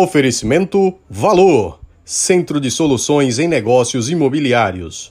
Oferecimento Valor, Centro de Soluções em Negócios Imobiliários.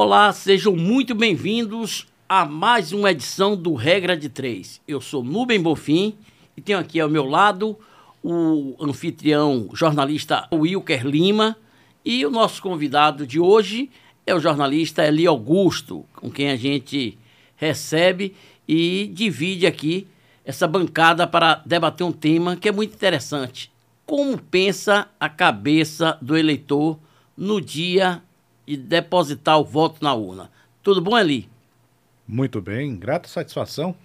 Olá, sejam muito bem-vindos a mais uma edição do Regra de Três. Eu sou Nubem Bofim e tenho aqui ao meu lado o anfitrião jornalista Wilker Lima e o nosso convidado de hoje é o jornalista Eli Augusto, com quem a gente recebe e divide aqui essa bancada para debater um tema que é muito interessante. Como pensa a cabeça do eleitor no dia e depositar o voto na urna. Tudo bom, Eli? Muito bem, grata satisfação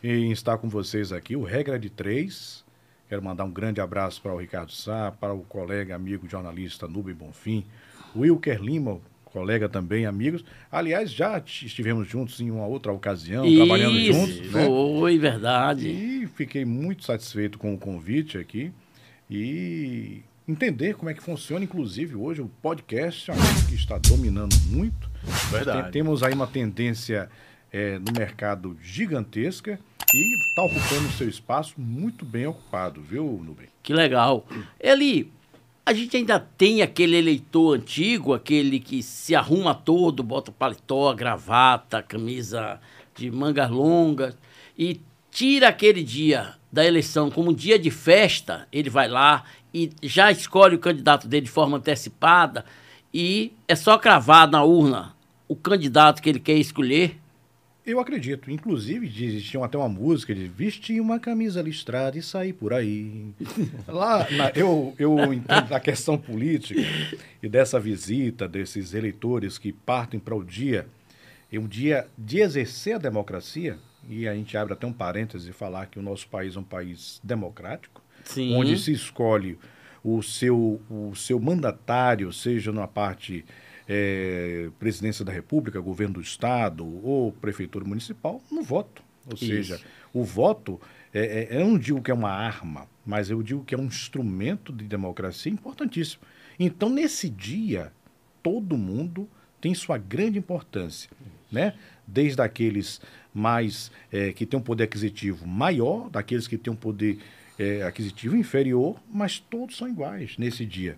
em estar com vocês aqui. O Regra de Três. Quero mandar um grande abraço para o Ricardo Sá, para o colega, amigo, jornalista Nube Bonfim, Wilker Lima, colega também, amigos. Aliás, já estivemos juntos em uma outra ocasião, Isso, trabalhando juntos. Né? Foi, verdade. E fiquei muito satisfeito com o convite aqui. E entender como é que funciona, inclusive hoje o podcast é uma que está dominando muito. Verdade. Tem, temos aí uma tendência é, no mercado gigantesca e está ocupando o seu espaço muito bem ocupado, viu, Nubem? Que legal. Eli, a gente ainda tem aquele eleitor antigo, aquele que se arruma todo, bota paletó, gravata, camisa de mangas longas e tira aquele dia da eleição como dia de festa, ele vai lá e já escolhe o candidato dele de forma antecipada e é só cravar na urna o candidato que ele quer escolher? Eu acredito. Inclusive, existia até uma música de vestir uma camisa listrada e sair por aí. Lá, na, eu, eu entendo da questão política e dessa visita desses eleitores que partem para o dia, é um dia de exercer a democracia, e a gente abre até um parêntese e falar que o nosso país é um país democrático, Sim. onde se escolhe o seu, o seu mandatário, seja na parte é, presidência da República, governo do Estado ou prefeitura municipal, no voto. Ou Isso. seja, o voto, é, é, eu não digo que é uma arma, mas eu digo que é um instrumento de democracia importantíssimo. Então, nesse dia, todo mundo tem sua grande importância, né? Desde aqueles mais é, que têm um poder aquisitivo maior, daqueles que têm um poder é, aquisitivo inferior, mas todos são iguais nesse dia,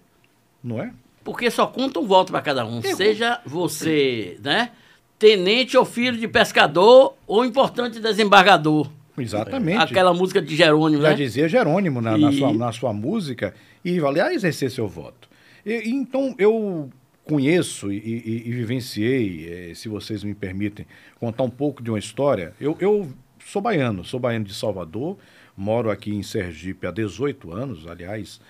não é? Porque só conta um voto para cada um. Seja você, né? Tenente ou filho de pescador ou importante desembargador. Exatamente. Aquela música de Jerônimo, Já né? dizia Jerônimo na, na E- sua, na sua música, e aliás, exercer seu voto. E então, eu conheço e, e- e vivenciei, eh, se vocês me permitem, contar um pouco de uma história. Eu, eu sou baiano, sou baiano de Salvador, moro aqui em Sergipe há 18 anos, aliás,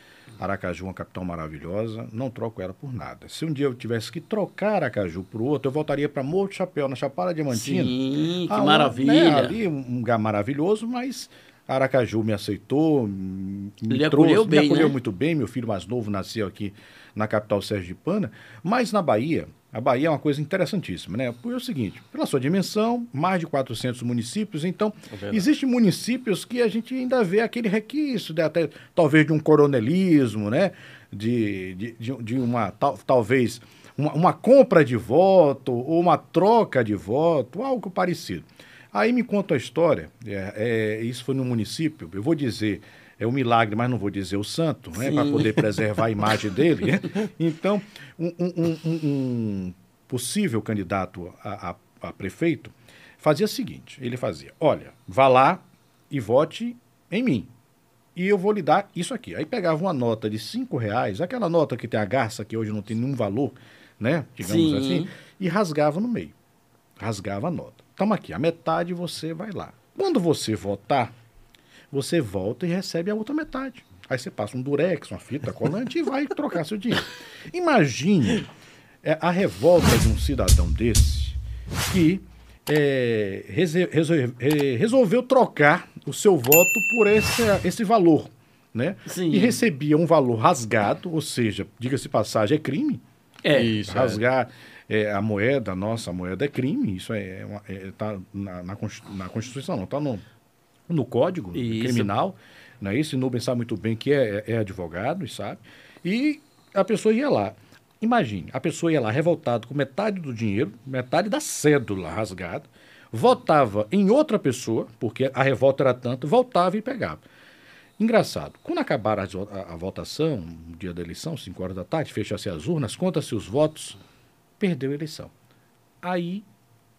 Aracaju é uma capital maravilhosa, não troco ela por nada. Se um dia eu tivesse que trocar Aracaju por outro, eu voltaria para Morro Chapéu, na Chapada Diamantina. Sim, que um- maravilha. né, ali um lugar maravilhoso, mas Aracaju me aceitou, me Lhe trouxe, acolheu bem, me acolheu né? muito bem. Meu filho mais novo nasceu aqui na capital sergipana. Mas na Bahia, a Bahia é uma coisa interessantíssima, né? Porque é o seguinte, pela sua dimensão, mais de 400 municípios, então existem municípios que a gente ainda vê aquele requisito, de até talvez de um coronelismo, né? De, de, de, de uma, tal, talvez, uma, uma compra de voto ou uma troca de voto, algo parecido. Aí me conta a história, é, é, isso foi no município, eu vou dizer, é um milagre, mas não vou dizer o santo, né, para poder preservar a imagem dele. né? Então, um, um- um- um- um possível candidato a, a- a prefeito fazia o seguinte: ele fazia, olha, vá lá e vote em mim. E eu vou lhe dar isso aqui. Aí pegava uma nota de cinco reais, aquela nota que tem a garça, que hoje não tem nenhum valor, né? Digamos Sim. assim, e rasgava no meio. Rasgava a nota. Toma aqui, a metade você vai lá. Quando você votar, você volta e recebe a outra metade. Aí você passa um durex, uma fita colante e vai trocar seu dinheiro. Imagine é, a revolta de um cidadão desse que é, rese- resol- re- resolveu trocar o seu voto por esse, esse valor. Né? Sim. E recebia um valor rasgado, ou seja, diga-se passagem, é crime. É. Isso, é. Rasgar é, a moeda, a nossa moeda é crime. Isso é, uma- é- tá na, na Constituição, não, está no, no Código Isso. Criminal. Não é isso? E Nubem sabe muito bem que é, é advogado, e sabe? E a pessoa ia lá. Imagine, a pessoa ia lá revoltada com metade do dinheiro, metade da cédula rasgada, votava em outra pessoa, porque a revolta era tanto, voltava e pegava. Engraçado, quando acabar vo- a, a votação, no dia da eleição, 5 horas da tarde, fecha-se as urnas, conta-se os votos, perdeu a eleição. Aí,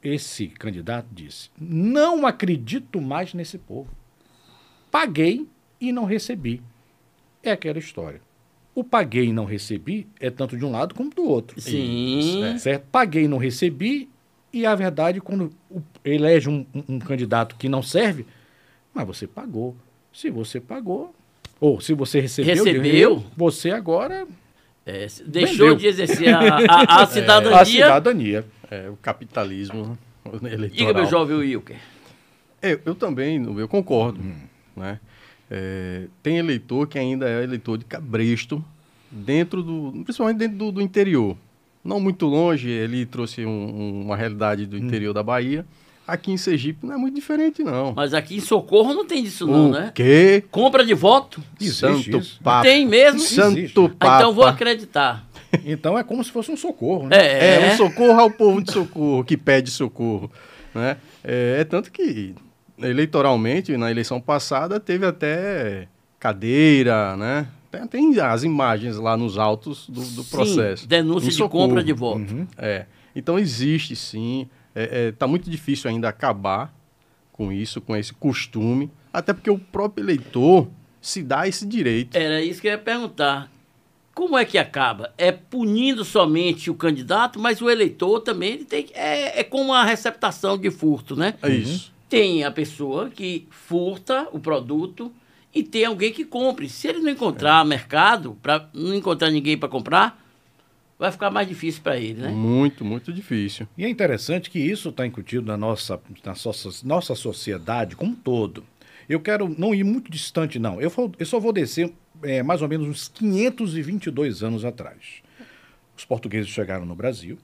esse candidato disse: Não acredito mais nesse povo. Paguei e não recebi. É aquela história. O paguei e não recebi é tanto de um lado como do outro. Sim. é. Certo? Paguei e não recebi, e a verdade, quando elege um, um- um candidato que não serve, mas você pagou. Se você pagou, ou se você recebeu, Recebeu? dinheiro, você agora É, deixou Vendeu. de exercer a, a- a cidadania. a cidadania. É, o capitalismo eleitoral. Diga, meu jovem Wilker. É, eu também, eu concordo. Né? É, tem eleitor que ainda é eleitor de cabresto, dentro do, principalmente dentro do, do interior. Não muito longe, ele trouxe um- um- uma realidade do interior da Bahia. Aqui em Sergipe não é muito diferente, não. Mas aqui em Socorro não tem disso não, o né? quê? Compra de voto? Existe Santo isso. Papa. Tem mesmo? Santo Existe. Ah, Papa. então vou acreditar. Então é como se fosse um socorro, né? É, É, um socorro ao povo de socorro, que pede socorro. Né? É, é tanto que, eleitoralmente, na eleição passada, teve até cadeira, né? Tem, tem as imagens lá nos autos do, do Sim, processo. denúncia de socorro. compra de voto. Uhum. É. Então existe sim. É, é, tá muito difícil ainda acabar com isso, com esse costume. Até porque o próprio eleitor se dá esse direito. Era isso que eu ia perguntar. Como é que acaba? É punindo somente o candidato, mas o eleitor também ele tem que. É, é como a receptação de furto, né? É isso. Tem a pessoa que furta o produto e tem alguém que compre. Se ele não encontrar mercado, para não encontrar ninguém para comprar, vai ficar mais difícil para ele, né? Muito, muito difícil. E é interessante que isso está incutido na nossa, na nossa, nossa sociedade como um todo. Eu quero não ir muito distante, não. Eu, vou- eu só vou descer é, mais ou menos uns 522 anos atrás. Os portugueses chegaram no Brasil,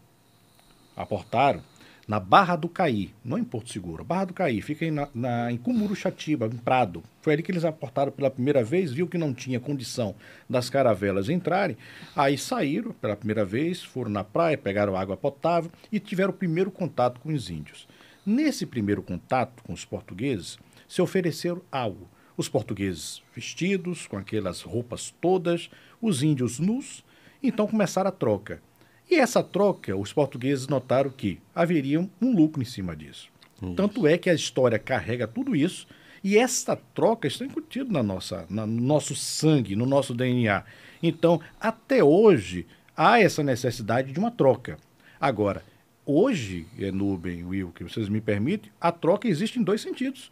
aportaram na Barra do Caí, não em Porto Seguro. Barra do Caí fica em, na, em Cumuruxatiba, em Prado. Foi ali que eles aportaram pela primeira vez, viu que não tinha condição das caravelas entrarem, aí saíram pela primeira vez, foram na praia, pegaram água potável e tiveram o primeiro contato com os índios. Nesse primeiro contato com os portugueses, se ofereceram algo. Os portugueses vestidos, com aquelas roupas todas, os índios nus, então começaram a troca. E essa troca, os portugueses notaram que haveria um lucro em cima disso. Tanto é que a história carrega tudo isso, e essa troca está incutida na nossa, na- no nosso sangue, no nosso DNA. Então, até hoje, há essa necessidade de uma troca. Agora, hoje, é Nubem, Will, que vocês me permitem, a troca existe em dois sentidos.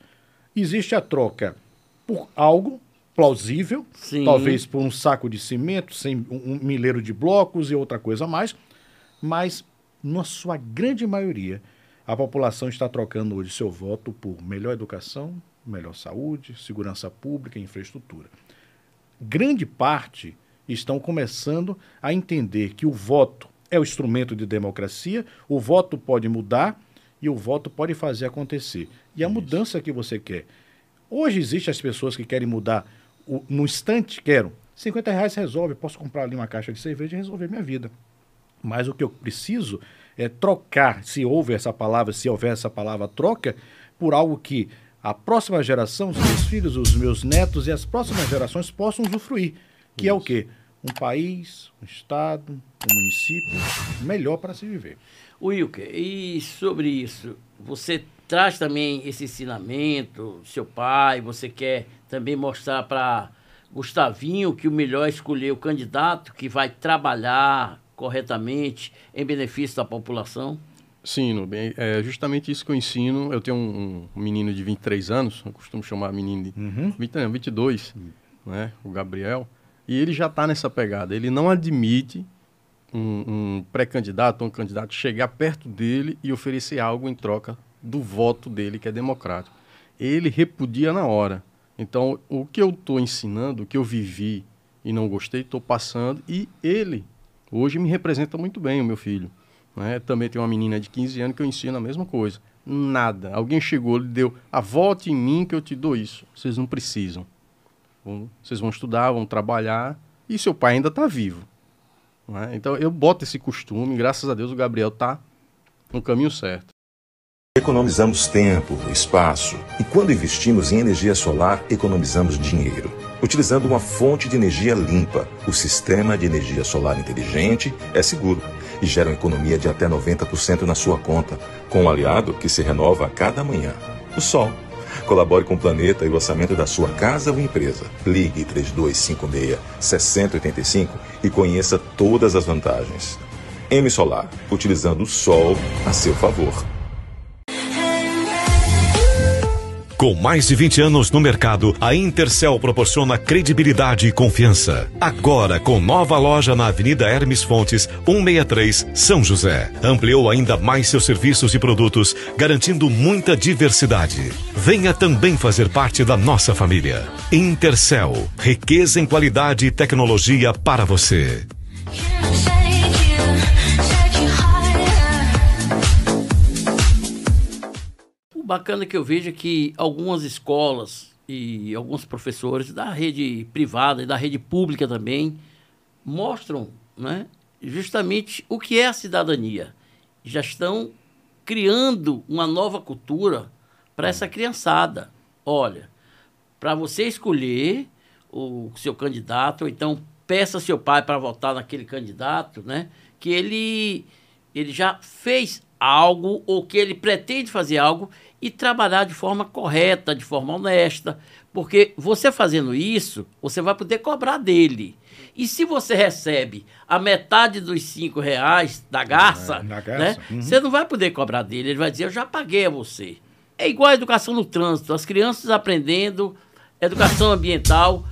Existe a troca por algo plausível, Sim. talvez por um saco de cimento, sem um, um milheiro de blocos e outra coisa a mais, mas na sua grande maioria a população está trocando hoje seu voto por melhor educação, melhor saúde, segurança pública e infraestrutura. Grande parte estão começando a entender que o voto é o instrumento de democracia, o voto pode mudar e o voto pode fazer acontecer. E a mudança que você quer. Hoje existem as pessoas que querem mudar o- no instante, quero. 50 reais resolve, posso comprar ali uma caixa de cerveja e resolver minha vida. Mas o que eu preciso é trocar, se houver essa palavra, se houver essa palavra troca, por algo que a próxima geração, os meus filhos, os meus netos e as próximas gerações possam usufruir. Que é o quê? Um país, um estado, um município melhor para se viver. Wilker, e sobre isso, você traz também esse ensinamento, seu pai, você quer também mostrar para Gustavinho que o melhor é escolher o candidato que vai trabalhar corretamente em benefício da população? Sim, Nubem, é justamente isso que eu ensino. Eu tenho um, um menino de 23 anos, eu costumo chamar menino de Uhum. 20, não, 22, né, o Gabriel, e ele já está nessa pegada. Ele não admite um, um pré-candidato, um candidato chegar perto dele e oferecer algo em troca do voto dele, que é democrático. ele repudia na hora. Então, o que eu estou ensinando, o que eu vivi e não gostei, estou passando, e ele hoje me representa muito bem, o meu filho. Né? Também tem uma menina de 15 anos que eu ensino a mesma coisa. Nada. Alguém chegou, lhe deu, a volte em mim que eu te dou isso. Vocês não precisam. Vocês vão estudar, vão trabalhar, e seu pai ainda está vivo. Né? Então eu boto esse costume, graças a Deus o Gabriel está no caminho certo. Economizamos tempo, espaço e quando investimos em energia solar, economizamos dinheiro. Utilizando uma fonte de energia limpa, o sistema de energia solar inteligente é seguro e gera uma economia de até 90% na sua conta, com um aliado que se renova a cada manhã. O Sol. Colabore com o planeta e o orçamento da sua casa ou empresa. Ligue 3256-6085 e conheça todas as vantagens. M Solar, utilizando o Sol a seu favor. Com mais de 20 anos no mercado, a Intercel proporciona credibilidade e confiança. Agora, com nova loja na Avenida Hermes Fontes, 163, São José. Ampliou ainda mais seus serviços e produtos, garantindo muita diversidade. Venha também fazer parte da nossa família. Intercel, riqueza em qualidade e tecnologia para você. Bacana que eu vejo é que algumas escolas e alguns professores da rede privada e da rede pública também mostram né, justamente o que é a cidadania. Já estão criando uma nova cultura para essa criançada. Olha, para você escolher o seu candidato, ou então peça seu pai para votar naquele candidato, né? Que ele, ele já fez algo ou que ele pretende fazer algo e trabalhar de forma correta, de forma honesta, porque você fazendo isso, você vai poder cobrar dele. E se você recebe a metade dos cinco reais da garça, garça. Né, uhum. você não vai poder cobrar dele. Ele vai dizer, eu já paguei a você. É igual a educação no trânsito. As crianças aprendendo educação ambiental,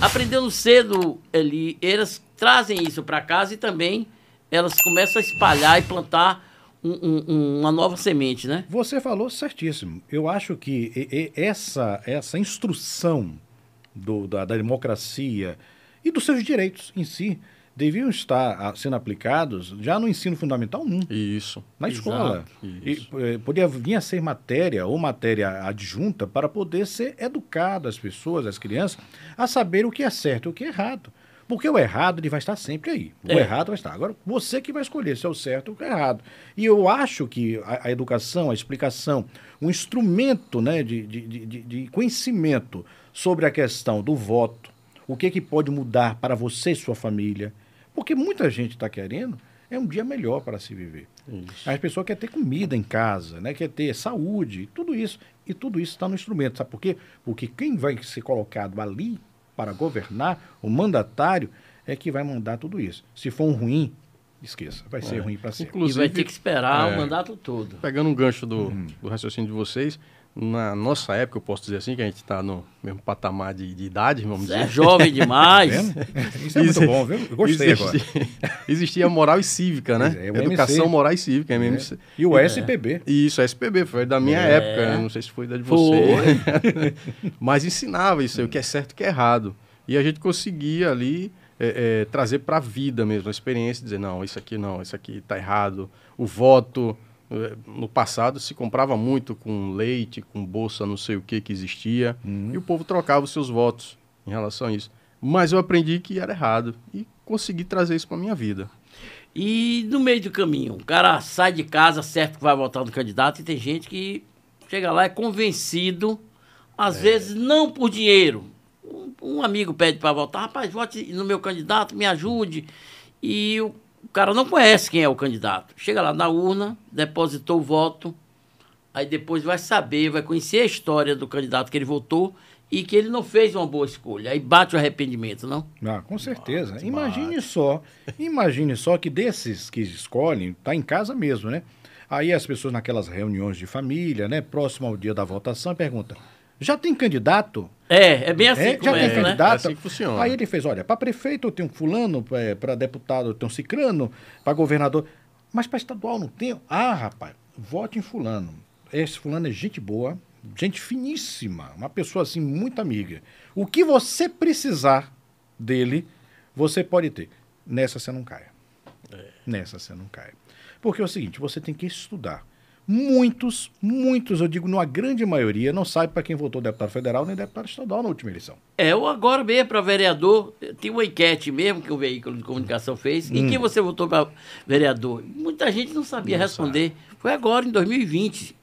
aprendendo cedo ali, elas trazem isso para casa e também elas começam a espalhar e plantar um, um, uma nova semente, né? Você falou certíssimo. Eu acho que essa, essa instrução do, da, da, democracia e dos seus direitos em si deviam estar sendo aplicados já no ensino fundamental 1. Isso. Na escola. Isso. E, eh, poderia vir a ser matéria ou matéria adjunta para poder ser educado as pessoas, as crianças, a saber o que é certo e o que é errado. Porque o errado ele vai estar sempre aí. O é. errado vai estar. Agora, você que vai escolher se é o certo ou o errado. E eu acho que a, a educação, a explicação, um instrumento né, de, de, de, de, conhecimento sobre a questão do voto, o que, que pode mudar para você e sua família. Porque muita gente está querendo é um dia melhor para se viver. Isso. As pessoas querem ter comida em casa, né? quer ter saúde, tudo isso. E tudo isso está no instrumento. Sabe por quê? Porque quem vai ser colocado ali para governar, o mandatário é que vai mandar tudo isso. Se for um ruim, esqueça, vai ser é. ruim para sempre. Inclusive, e vai ter que esperar é, o mandato todo. Pegando um gancho do, uhum. do raciocínio de vocês, na nossa época, eu posso dizer assim, que a gente está no mesmo patamar de, de idade, vamos dizer. É jovem demais. Isso é muito bom, viu? Eu gostei existia, agora. Existia moral e cívica, né? É, Educação MC. moral e cívica, MMC. É. E o SPB. Isso, SPB, foi da minha é. época, não sei se foi da de você. Mas ensinava isso aí, o que é certo e o que é errado. E a gente conseguia ali é, é, trazer para a vida mesmo, a experiência, dizer, não, isso aqui não, isso aqui está errado. O voto, é, no passado se comprava muito com leite, com bolsa, não sei o que que existia, uhum. e o povo trocava os seus votos em relação a isso. Mas eu aprendi que era errado e consegui trazer isso para minha vida. E no meio do caminho, o cara sai de casa certo que vai votar no candidato e tem gente que chega lá é convencido, às é. vezes não por dinheiro. Um, um amigo pede para votar, rapaz, vote no meu candidato, me ajude. E o o cara não conhece quem é o candidato. Chega lá na urna, depositou o voto, aí depois vai saber, vai conhecer a história do candidato que ele votou e que ele não fez uma boa escolha. Aí bate o arrependimento, não? Ah, com certeza. Bate, imagine bate. só, imagine só que desses que escolhem, tá em casa mesmo, né? Aí as pessoas naquelas reuniões de família, né, próximo ao dia da votação, perguntam: já tem candidato? É, é bem assim. É, já tem é, candidato? É assim que funciona. Aí ele fez: olha, para prefeito eu tenho fulano, é, para deputado eu tenho cicrano, para governador. Mas para estadual não tenho. Ah, rapaz, vote em fulano. Esse fulano é gente boa, gente finíssima, uma pessoa assim muito amiga. O que você precisar dele, você pode ter. Nessa você não cai. Nessa você não cai. Porque é o seguinte, você tem que estudar. Muitos, muitos, eu digo, numa grande maioria, não sabe para quem votou deputado federal nem deputado estadual na última eleição. É, eu agora mesmo para vereador, tem uma enquete mesmo que o veículo de comunicação fez. Em quem você votou para vereador? Muita gente não sabia Não responder. Foi agora, em 2020.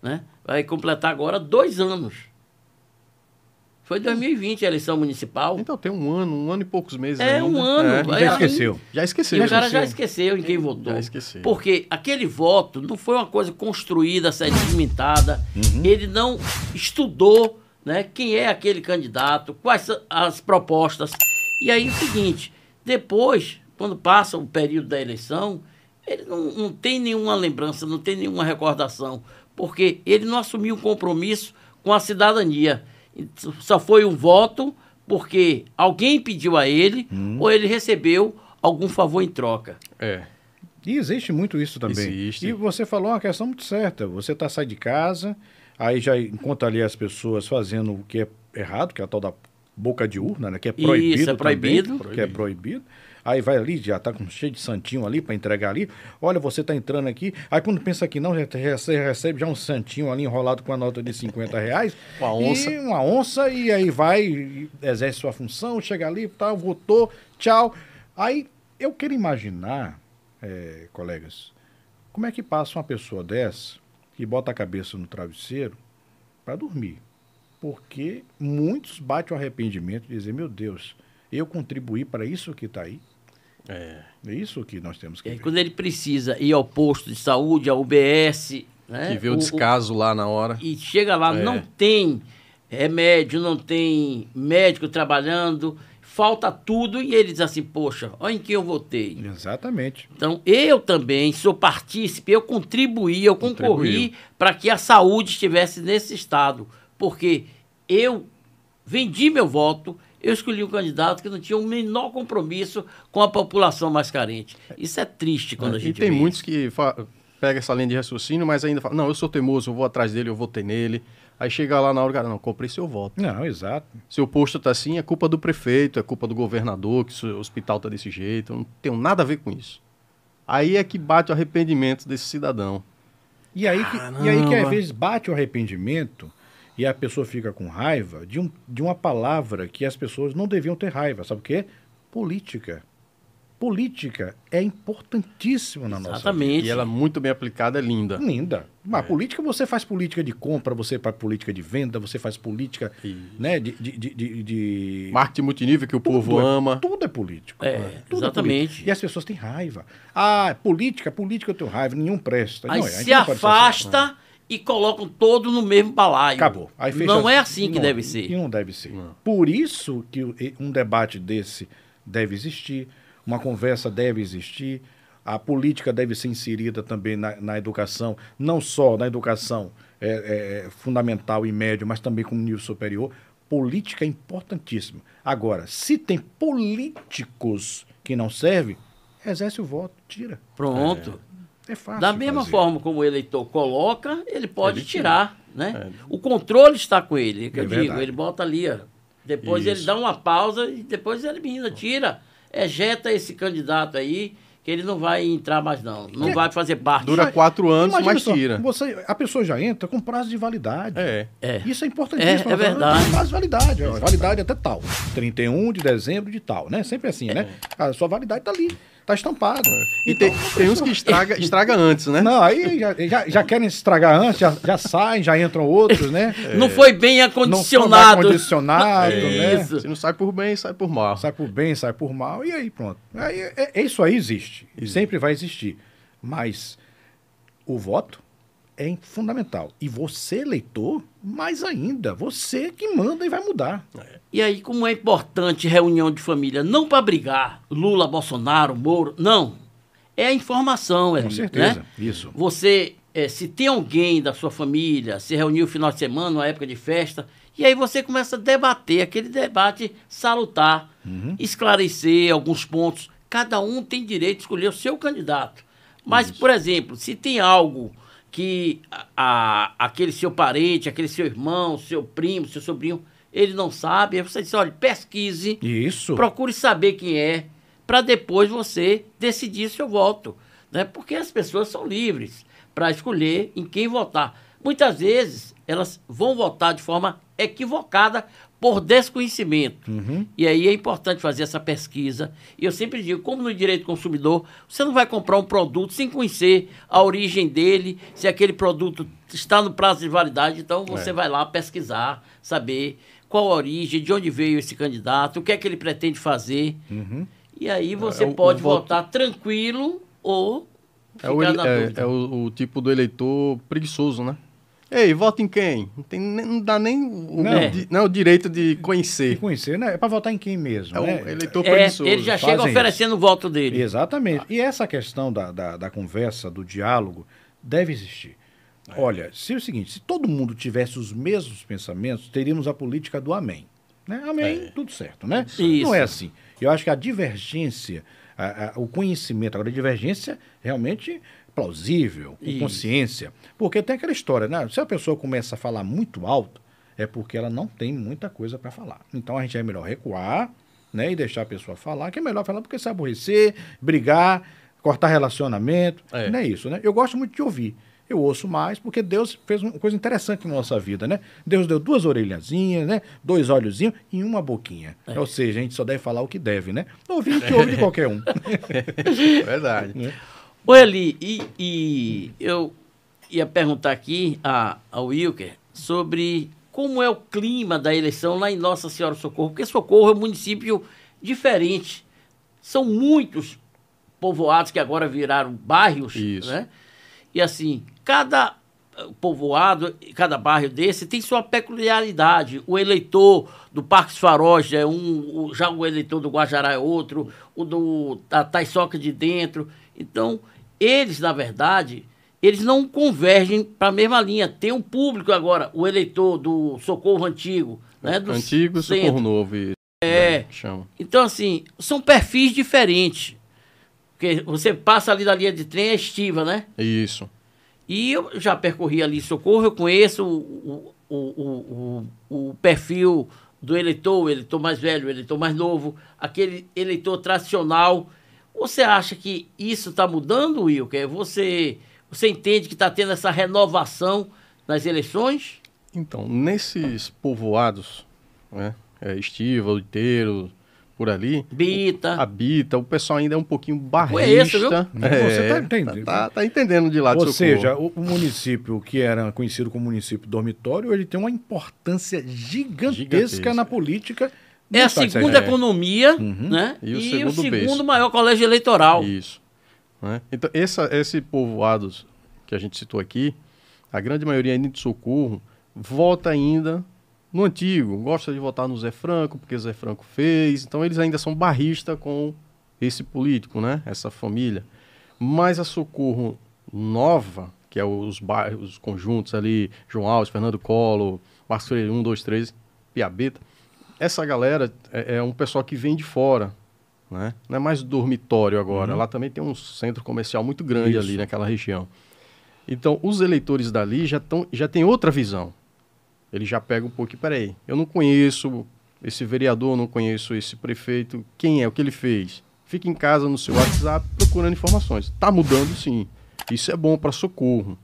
Né? Vai completar agora dois anos. Foi 2020 a eleição municipal. Então tem um ano, um ano e poucos meses É, ainda. um ano. É, Já esqueceu. já E esqueceu. o cara já esqueceu. em quem votou. Já esqueceu. Porque aquele voto não foi uma coisa construída, sedimentada. Uhum. Ele não estudou né, quem é aquele candidato, quais são as propostas. E aí é o seguinte, depois, quando passa o período da eleição, ele não, não tem nenhuma lembrança, não tem nenhuma recordação, porque ele não assumiu um compromisso com a cidadania. Só foi um voto porque alguém pediu a ele Hum. ou ele recebeu algum favor em troca. É. E existe muito isso também. Existe. E você falou uma questão muito certa. Você tá sai de casa, aí já encontra ali as pessoas fazendo o que é errado, que é a tal da boca de urna, né? Que é Isso, proibido. é proibido. Também, que é proibido. Aí vai ali, já tá com cheio de santinho ali para entregar ali. Olha, você tá entrando aqui. Aí quando pensa que não, você recebe já um santinho ali enrolado com a nota de 50 reais. Uma onça. E uma onça, e aí vai, exerce sua função, chega ali, tal, votou, tchau. Aí eu quero imaginar, eh, colegas, como é que passa uma pessoa dessa e bota a cabeça no travesseiro para dormir? Porque muitos batem o arrependimento e dizem, meu Deus, eu contribuí para isso que está aí. É. É isso que nós temos que E aí, ver. quando ele precisa ir ao posto de saúde, à UBS, né? Que vê o descaso lá na hora. e chega lá, É. não tem remédio, não tem médico trabalhando, falta tudo, e ele diz assim, poxa, olha em quem eu votei. Exatamente. Então, eu também sou partícipe, eu contribuí, eu concorri Contribuiu. para que a saúde estivesse nesse estado. Porque eu vendi meu voto, eu escolhi um candidato que não tinha o menor compromisso com a população mais carente. Isso é triste quando a e gente tem vê muitos isso. que pega essa linha de raciocínio, mas ainda falam, não, eu sou teimoso, eu vou atrás dele, eu votei nele. Aí chega lá na hora, cara, não, comprei seu voto. Não, exato. Seu posto tá assim, é culpa do prefeito, é culpa do governador, que o seu hospital tá desse jeito, eu não tenho nada a ver com isso. Aí é que bate o arrependimento desse cidadão. E aí, que, e aí que às vezes bate o arrependimento e a pessoa fica com raiva de, um, de uma palavra que as pessoas não deviam ter raiva. Sabe o quê? Política. Política é importantíssima na nossa vida. Exatamente. E ela muito bem aplicada é linda. Linda. Mas política, você faz política de compra, você faz política de venda, você faz política Isso. né, de, de, de, de- de- Marketing multinível que o povo Tudo é- ama. Tudo é político. É, Tudo exatamente. político. E as pessoas têm raiva. Ah, política, política eu tenho raiva, nenhum presta. Aí Não, se ser assim. E colocam todo no mesmo balaio. Acabou. Aí fecha não as- é assim que não, deve ser. E não deve ser. Por isso que um debate desse deve existir, uma conversa deve existir, a política deve ser inserida também na, na educação, não só na educação é, é, fundamental e médio, mas também com nível superior. Política é importantíssima. Agora, se tem políticos que não servem, exerce o voto, tira. Pronto. É fácil. Da mesma fazer. forma como o eleitor coloca, ele pode Ele tirar, né? O controle está com ele, que É eu digo, verdade. ele bota ali, ó. depois ele Isso. dá uma pausa e depois ele elimina, tira, ejeta esse candidato aí, que ele não vai entrar mais não, não vai fazer parte. Dura quatro anos, Imagina mas só, tira. Você, a pessoa já entra com prazo de validade. É. É. Isso é importantíssimo. É, é verdade. Prazo de validade. ó, Validade até tal. 31 de dezembro de tal, né? Sempre assim, né? A sua validade tá ali. Tá estampada. E Então, tem, tem uns que estraga, estraga antes, né? Não, aí já, já, já querem estragar antes, já, já saem, já entram outros, né? Não foi bem Não foi acondicionado. acondicionado, É né? isso. Se não sai por bem, sai por mal. Sai por bem, sai por mal, e aí pronto. Aí, é, é- isso aí existe. E sempre vai existir. Mas o voto é fundamental. E você, eleitor, mais ainda. Você que manda e vai mudar. E aí, como é importante reunião de família, não para brigar, Lula, Bolsonaro, Moro, não. É a informação, Com Eli, certeza. né? Isso. Você, eh, se tem alguém da sua família, se reuniu no final de semana, numa época de festa, e aí você começa a debater, aquele debate salutar, esclarecer alguns pontos. Cada um tem direito de escolher o seu candidato. Mas, por exemplo, se tem algo que a, aquele seu parente, aquele seu irmão, seu primo, seu sobrinho, ele não sabe. Aí você diz, olha, pesquise, Isso. procure saber quem é, para depois você decidir se eu voto. Né? Porque as pessoas são livres para escolher em quem votar. Muitas vezes elas vão votar de forma equivocada por desconhecimento. E aí é importante fazer essa pesquisa. E eu sempre digo, como no direito do consumidor, você não vai comprar um produto sem conhecer a origem dele, se aquele produto está no prazo de validade, então você É. vai lá pesquisar, saber qual a origem, de onde veio esse candidato, o que é que ele pretende fazer. E aí você É, o- o pode voto- votar tranquilo ou É, o, ele- é- é o, o tipo do eleitor preguiçoso, né? Ei, vota em quem? Não, tem, não dá nem o, Não. o di- não, o direito de conhecer. conhecer, né? É para votar em quem mesmo, É o né? eleitor É, preguiçoso. ele já chega fazem oferecendo o voto dele. Exatamente. E essa questão da, da, da conversa, do diálogo, deve existir. É. Olha, se é o seguinte, se todo mundo tivesse os mesmos pensamentos, teríamos a política do amém. Né? Amém, tudo certo, né? É. Isso. Não é assim. Eu acho que a divergência, a- a- o conhecimento, agora a divergência realmente plausível, com Isso. consciência. Porque tem aquela história, né? Se a pessoa começa a falar muito alto, é porque ela não tem muita coisa para falar. Então a gente é melhor recuar, né? E deixar a pessoa falar, que é melhor falar porque se aborrecer, brigar, cortar relacionamento. É. Não é isso, né? Eu gosto muito de ouvir. Eu ouço mais porque Deus fez uma coisa interessante na nossa vida, né? Deus deu duas orelhazinhas, né? Dois olhozinhos e uma boquinha. Ou seja, a gente só deve falar o que deve, né? Ouvir a gente ouve de qualquer um. Verdade. Oi, Eli, e, e eu ia perguntar aqui a, ao Wilker sobre como é o clima da eleição lá em Nossa Senhora do Socorro, porque Socorro é um município diferente. São muitos povoados que agora viraram bairros, Isso. né? E assim, cada povoado, cada bairro desse tem sua peculiaridade. O eleitor do Parques Faróis é um, já o eleitor do Guajará é outro, o do da Taiçoca de Dentro. Então, eles, na verdade, eles não convergem para a mesma linha. Tem um público agora, o eleitor do Socorro Antigo, né? Do Antigo e centro. Socorro Novo. isso, É. né, Chama. Então, assim, são perfis diferentes. Porque você passa ali da linha de trem, é estiva, né? Isso. E eu já percorri ali Socorro, eu conheço o, o, o, o, o perfil do eleitor, o eleitor mais velho, o eleitor mais novo, aquele eleitor tradicional. Você acha que isso está mudando, Wilker? Você, você entende que está tendo essa renovação nas eleições? Então, nesses povoados, né? É, Estiva, Oiteiro, por ali, Bita. habita, o pessoal ainda é um pouquinho Conheço, viu? barrista. Você tá entendendo. Tá, tá entendendo de lado Ou seja, o, o município que era conhecido como município dormitório, ele tem uma importância gigantesca, Gigantesca. na política. É a segunda economia, né? E o o segundo segundo berço. maior colégio eleitoral. Isso. né? Então, essa, esse povoados que a gente citou aqui, a grande maioria ainda de socorro, vota ainda no antigo, gosta de votar no Zé Franco, porque Zé Franco fez. Então, eles ainda são barristas com esse político, né? Essa família. Mas a Socorro Nova, que é os bairros, os conjuntos ali, João Alves, Fernando Collor, Marcos Freire 1, 2, 3, Piabeta, essa galera é, é um pessoal que vem de fora, né? Não é mais dormitório agora. Lá também tem um centro comercial muito grande Isso. ali naquela região. Então, os eleitores dali já, tão, já têm outra visão. Ele já pega um pouco, peraí, eu não conheço esse vereador, não conheço esse prefeito, quem é, o que ele fez? Fica em casa no seu WhatsApp procurando informações. Tá mudando sim. Isso é bom para socorro.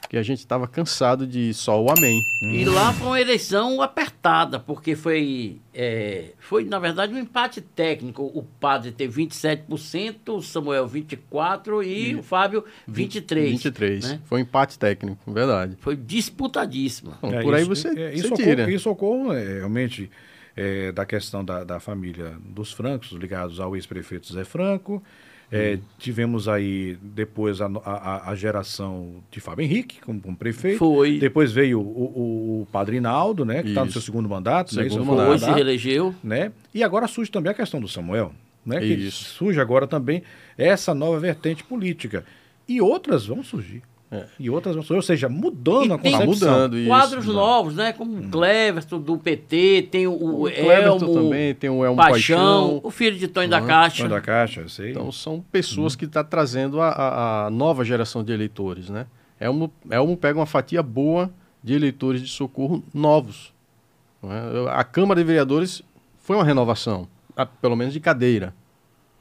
Porque a gente estava cansado de só o amém. E lá foi uma eleição apertada, porque foi, é, foi na verdade, um empate técnico. O padre teve 27%, o Samuel 24% e, o Fábio 23%. 23. né? Foi um empate técnico, verdade. Foi disputadíssima. Então, É, por aí isso- você, é, e você socorro, tira. E socorro, é, realmente, é, da questão da, da família dos Francos, ligados ao ex-prefeito Zé Franco. É, Tivemos aí depois a, a- a- geração de Fábio Henrique como, como prefeito. Foi. Depois veio o, o, o Padre Inaldo, né? Que está no seu segundo mandato. né, Segundo foi mandato. Foi, se reelegeu. né? E agora surge também a questão do Samuel, né? Que Isso. surge agora também essa nova vertente política. E outras vão surgir. É. E outras surgir. Ou seja, mudando E a tem- Tá concepção. mudando isso. Quadros mudando. novos, né? Como o Cleverton do PT, tem o, o, O Elmo também, tem o Elmo Paixão, Paixão. o filho de Tonho da Uhum, Caixa. Fã da Caixa, eu sei. Então são pessoas que estão trazendo a, a- a nova geração de eleitores, né? Elmo, Elmo pega uma fatia boa de eleitores de socorro novos. é? A Câmara de Vereadores foi uma renovação, a- pelo menos de cadeira.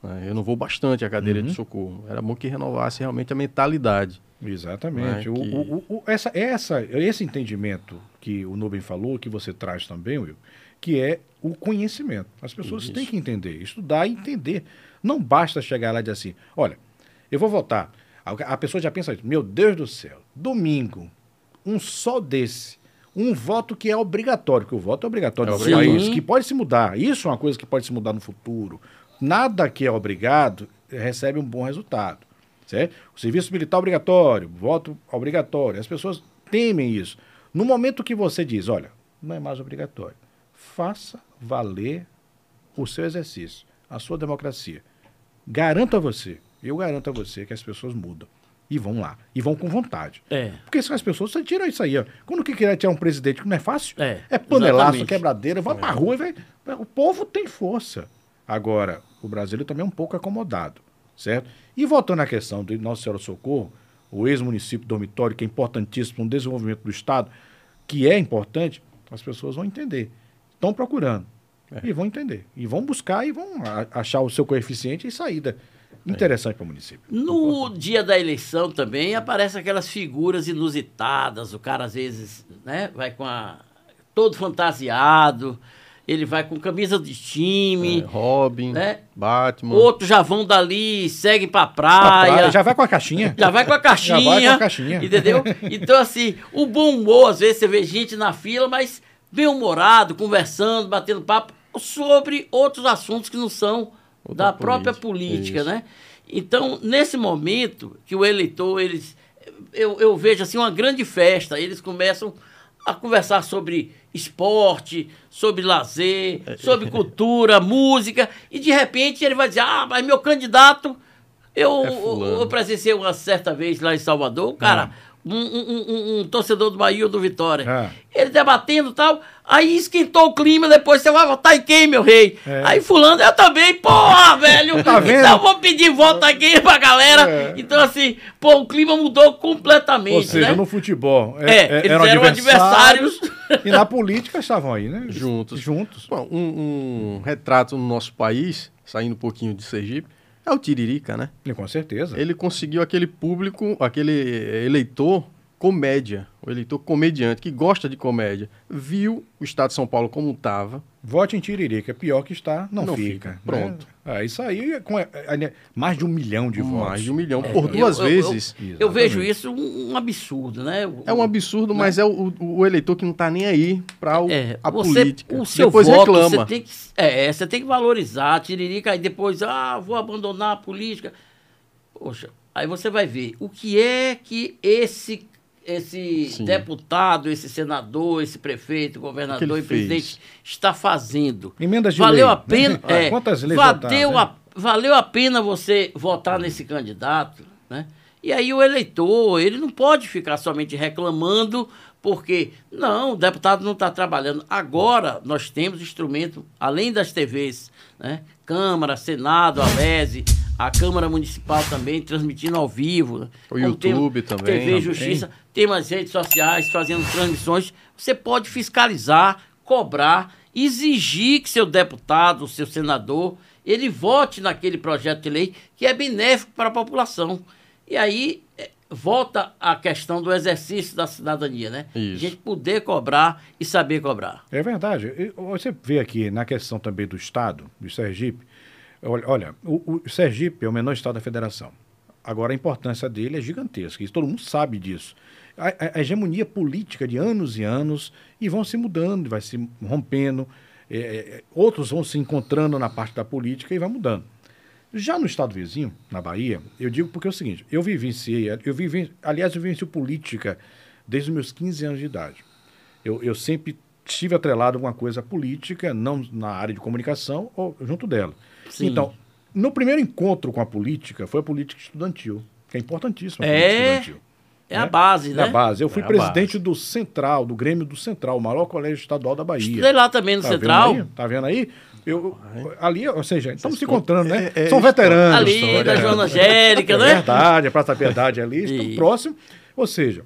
né? Eu não vou bastante à cadeira de socorro. Era bom que renovasse realmente a mentalidade. Exatamente. O- que- o- o- essa, essa, esse entendimento que o Nubem falou, que você traz também, Will, que é o conhecimento. As pessoas Isso. têm que entender, estudar e entender. Não basta chegar lá e dizer assim, olha, eu vou votar. A, pessoa já pensa, meu Deus do céu, domingo, um só desse, um voto que é obrigatório, que o voto é obrigatório É no país, que pode se mudar. Isso é uma coisa que pode se mudar no futuro. Nada que é obrigado recebe um bom resultado. Certo? O serviço militar obrigatório, voto obrigatório. As pessoas temem isso. No momento que você diz, olha, não é mais obrigatório, faça valer o seu exercício, a sua democracia. Garanto a você, eu garanto a você que as pessoas mudam. E vão lá. E vão com vontade. É. Porque se as pessoas você tira isso aí, ó. Quando que quer tirar um presidente que não é fácil, É, é panelaço, exatamente. quebradeira, vai pra rua e vai. O povo tem força. Agora, o brasileiro também é um pouco acomodado, certo? E voltando à questão do Nossa Senhora do Socorro, o ex-município dormitório, que é importantíssimo para o desenvolvimento do Estado, que é importante, as pessoas vão entender. Estão procurando. E vão entender. E vão buscar e vão achar o seu coeficiente e saída interessante para o município. No dia da eleição também aparecem aquelas figuras inusitadas. O cara às vezes, né, vai com a todo fantasiado, ele vai com camisa de time, É, Robin, né? Batman. outros já vão dali, seguem pra Pra praia. praia, já vai com a caixinha. Já vai com a caixinha. Já vai com a caixinha. Entendeu? Então, assim, o bom humor, às vezes você vê gente na fila, mas bem humorado, conversando, batendo papo sobre outros assuntos que não são Outra da própria política, política, né? Então, nesse momento que o eleitor, eles. Eu, eu vejo assim uma grande festa, eles começam a conversar sobre esporte, sobre lazer, É, sobre cultura, música, e de repente ele vai dizer: Ah, mas meu candidato eu, É eu presenciei uma certa vez lá em Salvador, cara, um, um- um- um torcedor do Bahia ou do Vitória. Ah. Ele debatendo e tal, aí esquentou o clima, depois você vai votar em quem, meu rei? É. Aí fulano, eu também, porra, velho! Tá vendo? Então eu vou pedir voto aqui pra galera. É. Então, assim, pô, o clima mudou completamente, Ou seja, né? no futebol. É, eles eram adversários. E na política estavam aí, né? Juntos. Juntos. Bom, um, um retrato no nosso país, saindo um pouquinho de Sergipe, é o Tiririca, né? E com certeza. Ele conseguiu aquele público, aquele eleitor comédia, o eleitor comediante que gosta de comédia, viu o estado de São Paulo como estava, Vote em Tiririca. Pior que está, não, Não fica. fica. né? Pronto. É, isso aí, com é, é, mais de um milhão de votos. mais de um milhão É, por eu- duas eu- eu- vezes. Eu, Exatamente. vejo isso um, absurdo, né? O- É um absurdo, mas é o, o- o eleitor que não está nem aí para É, a você, política. o seu Depois voto, reclama. você tem que, é, você tem que valorizar, tiririca, aí depois, ah, vou abandonar a política. Poxa, aí você vai ver o que é que esse, esse Sim. deputado, esse senador, esse prefeito, governador e presidente fez? está fazendo. Emendas de valeu lei, a pena, né? é, Quantas leis valeu, né? a, valeu a pena você votar nesse candidato, né? E aí o eleitor, ele não pode ficar somente reclamando porque, não, o deputado não está trabalhando. Agora nós temos instrumento, além das TVs, né? Câmara, Senado, a LESE, a Câmara Municipal também transmitindo ao vivo. O Como tem YouTube também, TV também. Justiça, tem as redes sociais fazendo transmissões. Você pode fiscalizar, cobrar, exigir que seu deputado, seu senador, ele vote naquele projeto de lei que é benéfico para a população. E aí eh, volta a questão do exercício da cidadania, né? Isso. A gente poder cobrar e saber cobrar. É verdade. Você vê aqui na questão também do Estado, do Sergipe. Olha, olha, o, o Sergipe é o menor estado da federação. Agora, a importância dele é gigantesca. Isso todo mundo sabe disso. A, a- a hegemonia política de anos e anos e vão se mudando, vai se rompendo. é, é, outros vão se encontrando na parte da política e vai mudando. Já no estado vizinho, na Bahia, eu digo porque é o seguinte, eu vivenciei, eu vivi, aliás, eu vivencio política desde os meus 15 anos de idade. Eu, eu sempre estive atrelado a alguma coisa política, não na área de comunicação ou junto dela. Sim. Então, no primeiro encontro com a política, foi a política estudantil, que é importantíssima a É, política estudantil. É a base, É né? a base. Eu fui É presidente do Central, do Grêmio do Central, o maior colégio estadual da Bahia. Estudei lá também no Tá Central. Vendo aí? Tá vendo aí? Eu, ali, ou seja, estamos se encontrando, né? é- é São veteranos. Ali, da. Joana Angélica, É né? verdade, a Praça da Piedade ali, E- estamos próximos. Ou seja,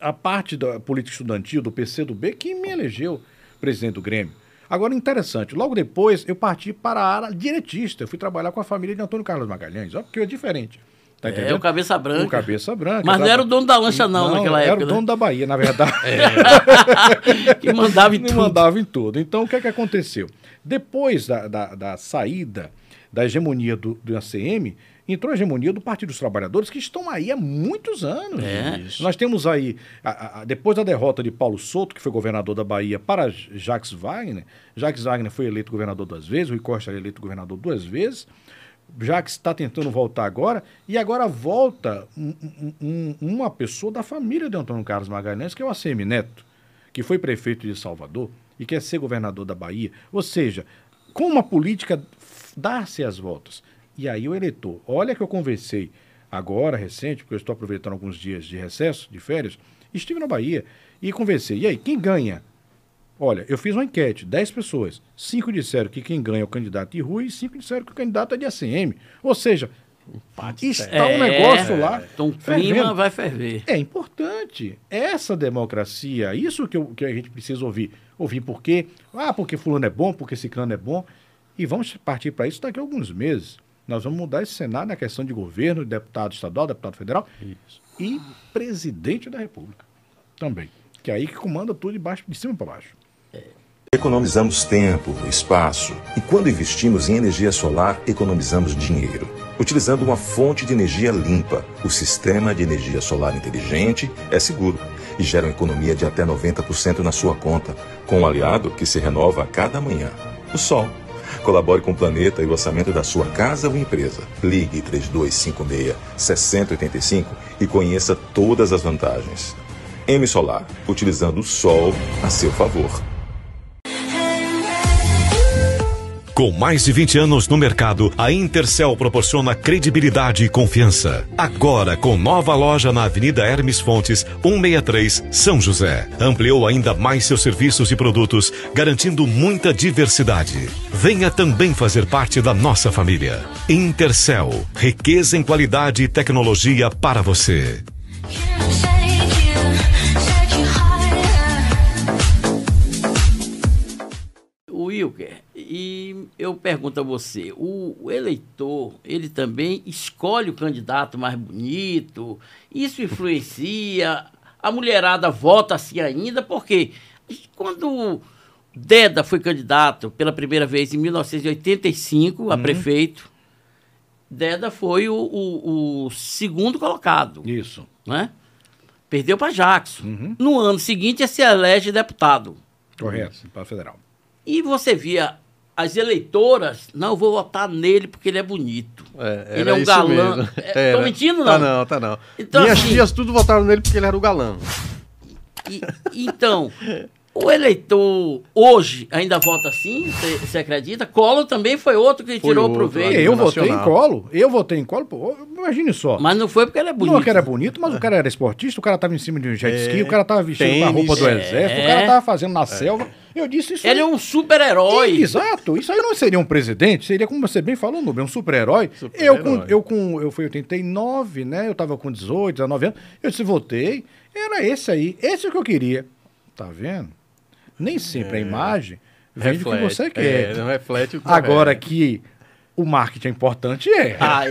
a parte da política estudantil, do PCdoB, que me elegeu presidente do Grêmio. Agora, interessante, logo depois eu parti para a área diretista. Eu fui trabalhar com a família de Antônio Carlos Magalhães, ó, porque é diferente. Tá entendendo? É, o cabeça branca. O cabeça branca. Mas não era o dono da lancha, não, naquela era época. o dono né? da Bahia, na verdade. que mandava em tudo. mandava em tudo. Então, o que é que aconteceu? Depois da, da, da saída da hegemonia do, do ACM, entrou a hegemonia do Partido dos Trabalhadores, que estão aí há muitos anos. É. Nós temos aí, a- a- depois da derrota de Paulo Souto, que foi governador da Bahia, para Jacques Wagner, Jacques Wagner foi eleito governador duas vezes, Rui Costa foi eleito governador duas vezes, Jacques está tentando voltar agora, e agora volta um- um- um- uma pessoa da família de Antônio Carlos Magalhães, que é o ACM Neto, que foi prefeito de Salvador e quer ser governador da Bahia. Ou seja, com uma política dar-se as voltas. E aí o eleitor, olha que eu conversei agora, recente, porque eu estou aproveitando alguns dias de recesso, de férias, estive na Bahia e conversei. E aí, quem ganha? Olha, eu fiz uma enquete, 10 pessoas. Cinco disseram que quem ganha é o candidato de Rui e cinco disseram que o candidato é de ACM. Ou seja, está um negócio lá. Então o clima vai ferver. É importante. Essa democracia, isso que, eu- que a gente precisa ouvir. Ouvir por quê? Ah, porque fulano é bom, porque ciclano é bom. E vamos partir para isso daqui a alguns meses. Nós vamos mudar esse cenário na questão de governo, deputado estadual, deputado federal e presidente da república também. Que é aí que comanda tudo de, baixo, de cima para baixo. Economizamos tempo, espaço e quando investimos em energia solar, economizamos dinheiro. Utilizando uma fonte de energia limpa, o sistema de energia solar inteligente é seguro e gera uma economia de até 90% na sua conta, com um aliado que se renova a cada manhã. O Sol. Colabore com o planeta e o orçamento da sua casa ou empresa. Ligue 3256-6085 e conheça todas as vantagens. M Solar, utilizando o Sol a seu favor. Com mais de 20 anos no mercado, a Intercel proporciona credibilidade e confiança. Agora, com nova loja na Avenida Hermes Fontes, 163, São José. Ampliou ainda mais seus serviços e produtos, garantindo muita diversidade. Venha também fazer parte da nossa família. Intercel, riqueza em qualidade e tecnologia para você. Wilker, e eu pergunto a você, o, o eleitor, ele também escolhe o candidato mais bonito, isso influencia, a mulherada vota assim ainda, porque quando Deda foi candidato pela primeira vez em 1985 a prefeito, Deda foi o, o- o segundo colocado Isso. né? Perdeu para Jackson. No ano seguinte, ele se elege deputado. Correto, para federal. E você via as eleitoras, não, eu vou votar nele porque ele é bonito. É, ele é um isso galã. mesmo. É, tô mentindo, não? Tá não, tá não. Então, Minhas assim- tias tudo votaram nele porque ele era o galã. E- então, o eleitor hoje ainda vota assim, você acredita? Collor também foi outro que Foi tirou outro, proveito. eu votei em nacional. colo. Eu votei em colo. Pô, imagine só. Mas não foi porque ele é bonito. Não, que era bonito, mas o cara era esportista, o cara tava em cima de um jet ski, É, o cara tava vestindo com a roupa do exército, o cara tava fazendo na selva. Eu disse isso Ele é um super-herói. Exato, isso aí não seria um presidente, seria como você bem falou, Nubem, um super-herói. Super-herói. eu, com, eu com, eu fui em 89, né? Eu tava com 18, 19 anos. Eu disse, votei. Era esse aí, esse é o que eu queria. Tá vendo? Nem sempre a imagem vende o que você quer. É, não reflete o que Agora é. que o marketing é importante, é. Aí!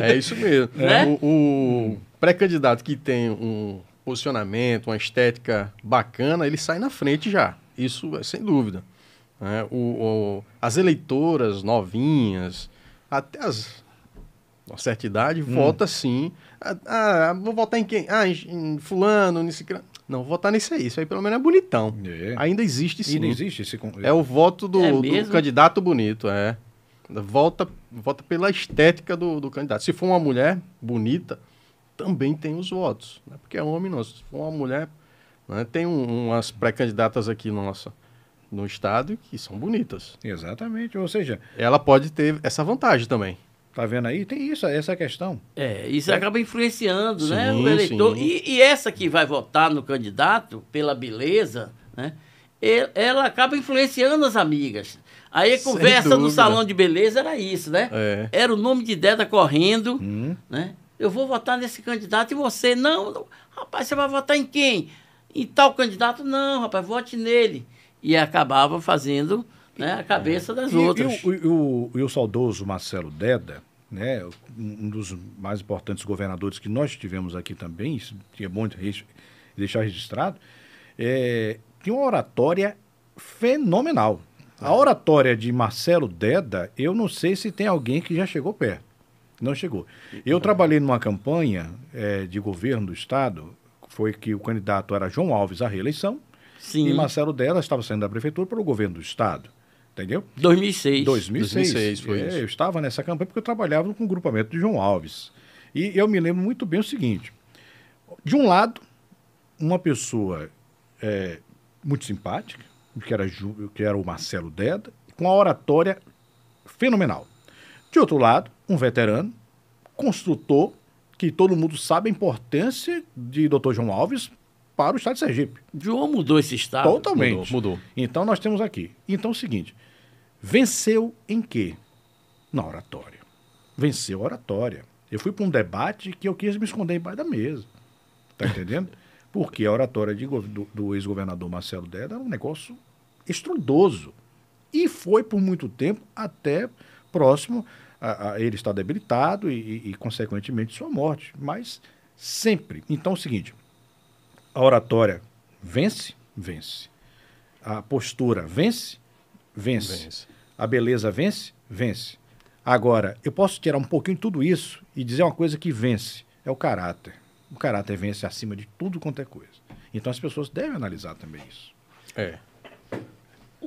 É isso mesmo. Né? O, o pré-candidato que tem um posicionamento, uma estética bacana, ele sai na frente já. Isso é sem dúvida. né? O, o- as eleitoras novinhas, até as uma certa idade, Hum. vota sim. Ah, ah, vou votar em quem? Ah, em, em fulano, nesse... Não, vou votar nesse aí. Isso aí pelo menos é bonitão. É. Ainda existe sim. não existe esse... É o voto do, É do candidato bonito, é. Volta, volta pela estética do, do candidato. Se for uma mulher bonita, também tem os votos. Não é porque é homem, não. Se for uma mulher. né, tem um- umas pré-candidatas aqui no, nosso, no estado que são bonitas. Exatamente, ou seja, Ela pode ter essa vantagem também. tá vendo aí? Tem isso, essa é a questão. É, isso acaba influenciando, né, Sim, o eleitor. sim. E, e essa que vai votar no candidato pela beleza, né, ela acaba influenciando as amigas. Aí a conversa no salão de beleza era isso, né? É. Era o nome de Deda correndo, né? Eu vou votar nesse candidato e você, não, não. rapaz, você vai votar em quem? Em tal candidato? Não, rapaz, vote nele. E acabava fazendo né, a cabeça das E, outras. e o, e o- e o saudoso Marcelo Deda, né, um dos mais importantes governadores que nós tivemos aqui também, isso é bom deixar registrado, é, tem uma oratória fenomenal. A oratória de Marcelo Deda, eu não sei se tem alguém que já chegou perto. Não chegou. Eu trabalhei numa campanha eh, de governo do Estado, foi que o candidato era João Alves à reeleição, Sim, e Marcelo Deda estava saindo da prefeitura para o governo do Estado. Entendeu? 2006. 2006. 2006 foi É, isso. Eu estava nessa campanha porque eu trabalhava com o grupamento de João Alves. E eu me lembro muito bem o seguinte: de um lado, uma pessoa é, muito simpática, que era, que era o Marcelo Deda, com a oratória fenomenal. De outro lado, um veterano, construtor, que todo mundo sabe a importância de Dr. João Alves para o estado de Sergipe. João mudou esse estado. Totalmente. Mudou, mudou. Então nós temos aqui. Então é o seguinte: venceu em quê? Na oratória. Venceu a oratória. Eu fui para um debate que eu quis me esconder embaixo da mesa. Tá entendendo? Porque a oratória de do, do ex-governador Marcelo Deda era um negócio estrondoso. E foi por muito tempo até próximo a, a ele estar debilitado e, e, e, consequentemente, sua morte. Mas sempre. Então é o seguinte: a oratória vence, vence. A postura vence, vence. Vence. A beleza vence, vence. Agora, eu posso tirar um pouquinho de tudo isso e dizer uma coisa que vence: é o caráter. O caráter vence acima de tudo quanto é coisa. Então as pessoas devem analisar também isso. É.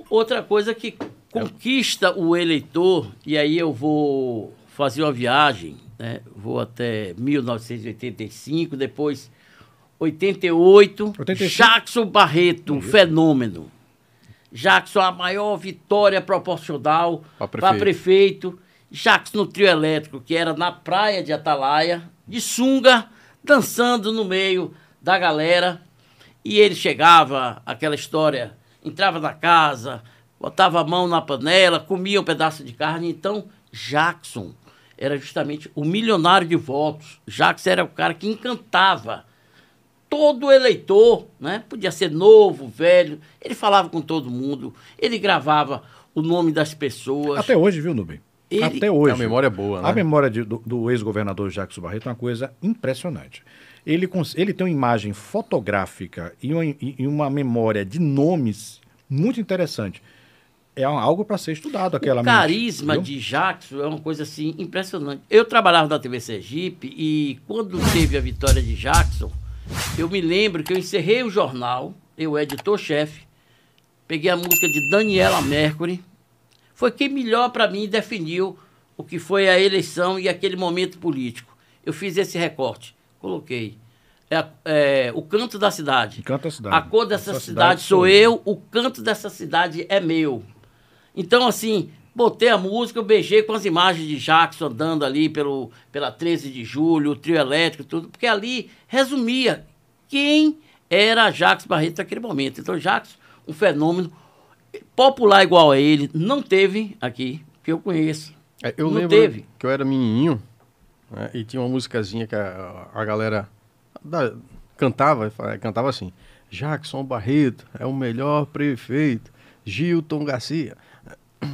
Outra coisa que conquista o eleitor, e aí eu vou fazer uma viagem, né? vou até 1985, depois 88, 85. Jackson Barreto, um fenômeno. Jackson, a maior vitória proporcional para prefeito. prefeito. Jackson no trio elétrico, que era na praia de Atalaia, de sunga, dançando no meio da galera. E ele chegava, aquela história, entrava na casa, botava a mão na panela, comia um pedaço de carne. Então, Jackson era justamente o milionário de votos. Jackson era o cara que encantava todo eleitor, né? Podia ser novo, velho. Ele falava com todo mundo. Ele gravava o nome das pessoas. Até hoje, viu, Nubem? Ele- Até hoje. A memória é boa, né? A memória de- do, do ex-governador Jackson Barreto é uma coisa impressionante. Ele, ele tem uma imagem fotográfica e uma, e- uma memória de nomes muito interessante. É algo para ser estudado, aquela o mente, carisma viu? de Jackson é uma coisa assim impressionante. Eu trabalhava na TV Sergipe e quando teve a vitória de Jackson, eu me lembro que eu encerrei o jornal, eu editor-chefe, peguei a música de Daniela Mercury, foi quem melhor para mim definiu o que foi a eleição e aquele momento político. Eu fiz esse recorte, coloquei. É, é, o canto da cidade. O canto da cidade. A cor dessa Essa cidade, cidade sou sou eu, o canto dessa cidade é meu. Então, assim, botei a música, eu beijei com as imagens de Jackson andando ali pelo, pela 13 de julho, o trio elétrico, tudo, porque ali resumia quem era Jackson Barreto naquele momento. Então, Jackson, um fenômeno popular igual a ele, não teve aqui, que eu conheço. É, eu não lembro teve. que eu era menininho né, e tinha uma musicazinha que a, a galera da- cantava, cantava assim, Jackson Barreto é o melhor prefeito, Gilton Garcia.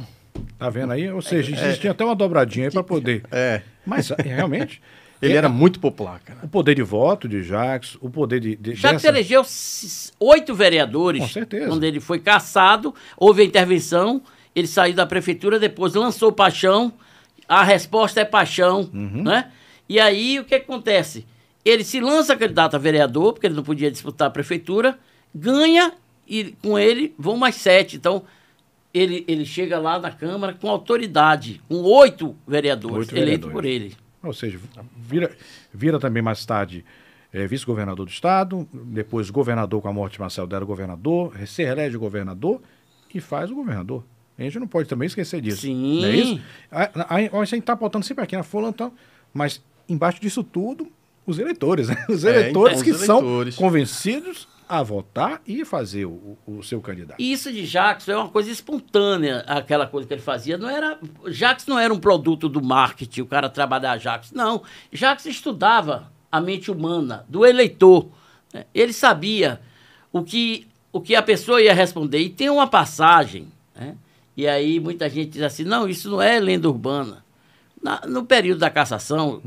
Tá vendo aí? Ou seja, existia até uma dobradinha aí para poder. É, Mas, é, realmente, ele é- era muito popular, cara. o poder de voto de Jackson, o poder de. de Jackson dessa- elegeu oito vereadores. Com certeza. Quando ele foi caçado, houve a intervenção, ele saiu da prefeitura, depois lançou paixão. A resposta é paixão, Uhum. né? E aí o que acontece? Ele se lança candidato a vereador, porque ele não podia disputar a prefeitura, ganha e com ele vão mais sete. Então ele, ele chega lá na Câmara com autoridade, com oito vereadores Oito eleitos vereadores. por ele. Ou seja, vira, vira também mais tarde eh, vice-governador do estado, depois governador com a morte de Marcelo Dera, governador, se elege governador e faz o governador. A gente não pode também esquecer disso. Sim. Não é isso? A, a, a, gente está apontando sempre aqui na fulano, então, mas embaixo disso tudo, os eleitores, né? Os É, eleitores então, que os são eleitores. convencidos a votar e fazer o, o seu candidato. Isso de Jackson é uma coisa espontânea, aquela coisa que ele fazia. Não era, Jackson não era um produto do marketing, o cara trabalhar Jackson. Não, Jackson estudava a mente humana do eleitor. né? Ele sabia o que, o que a pessoa ia responder. E tem uma passagem, né? E aí muita gente diz assim, não, isso não é lenda urbana. Na- no período da cassação,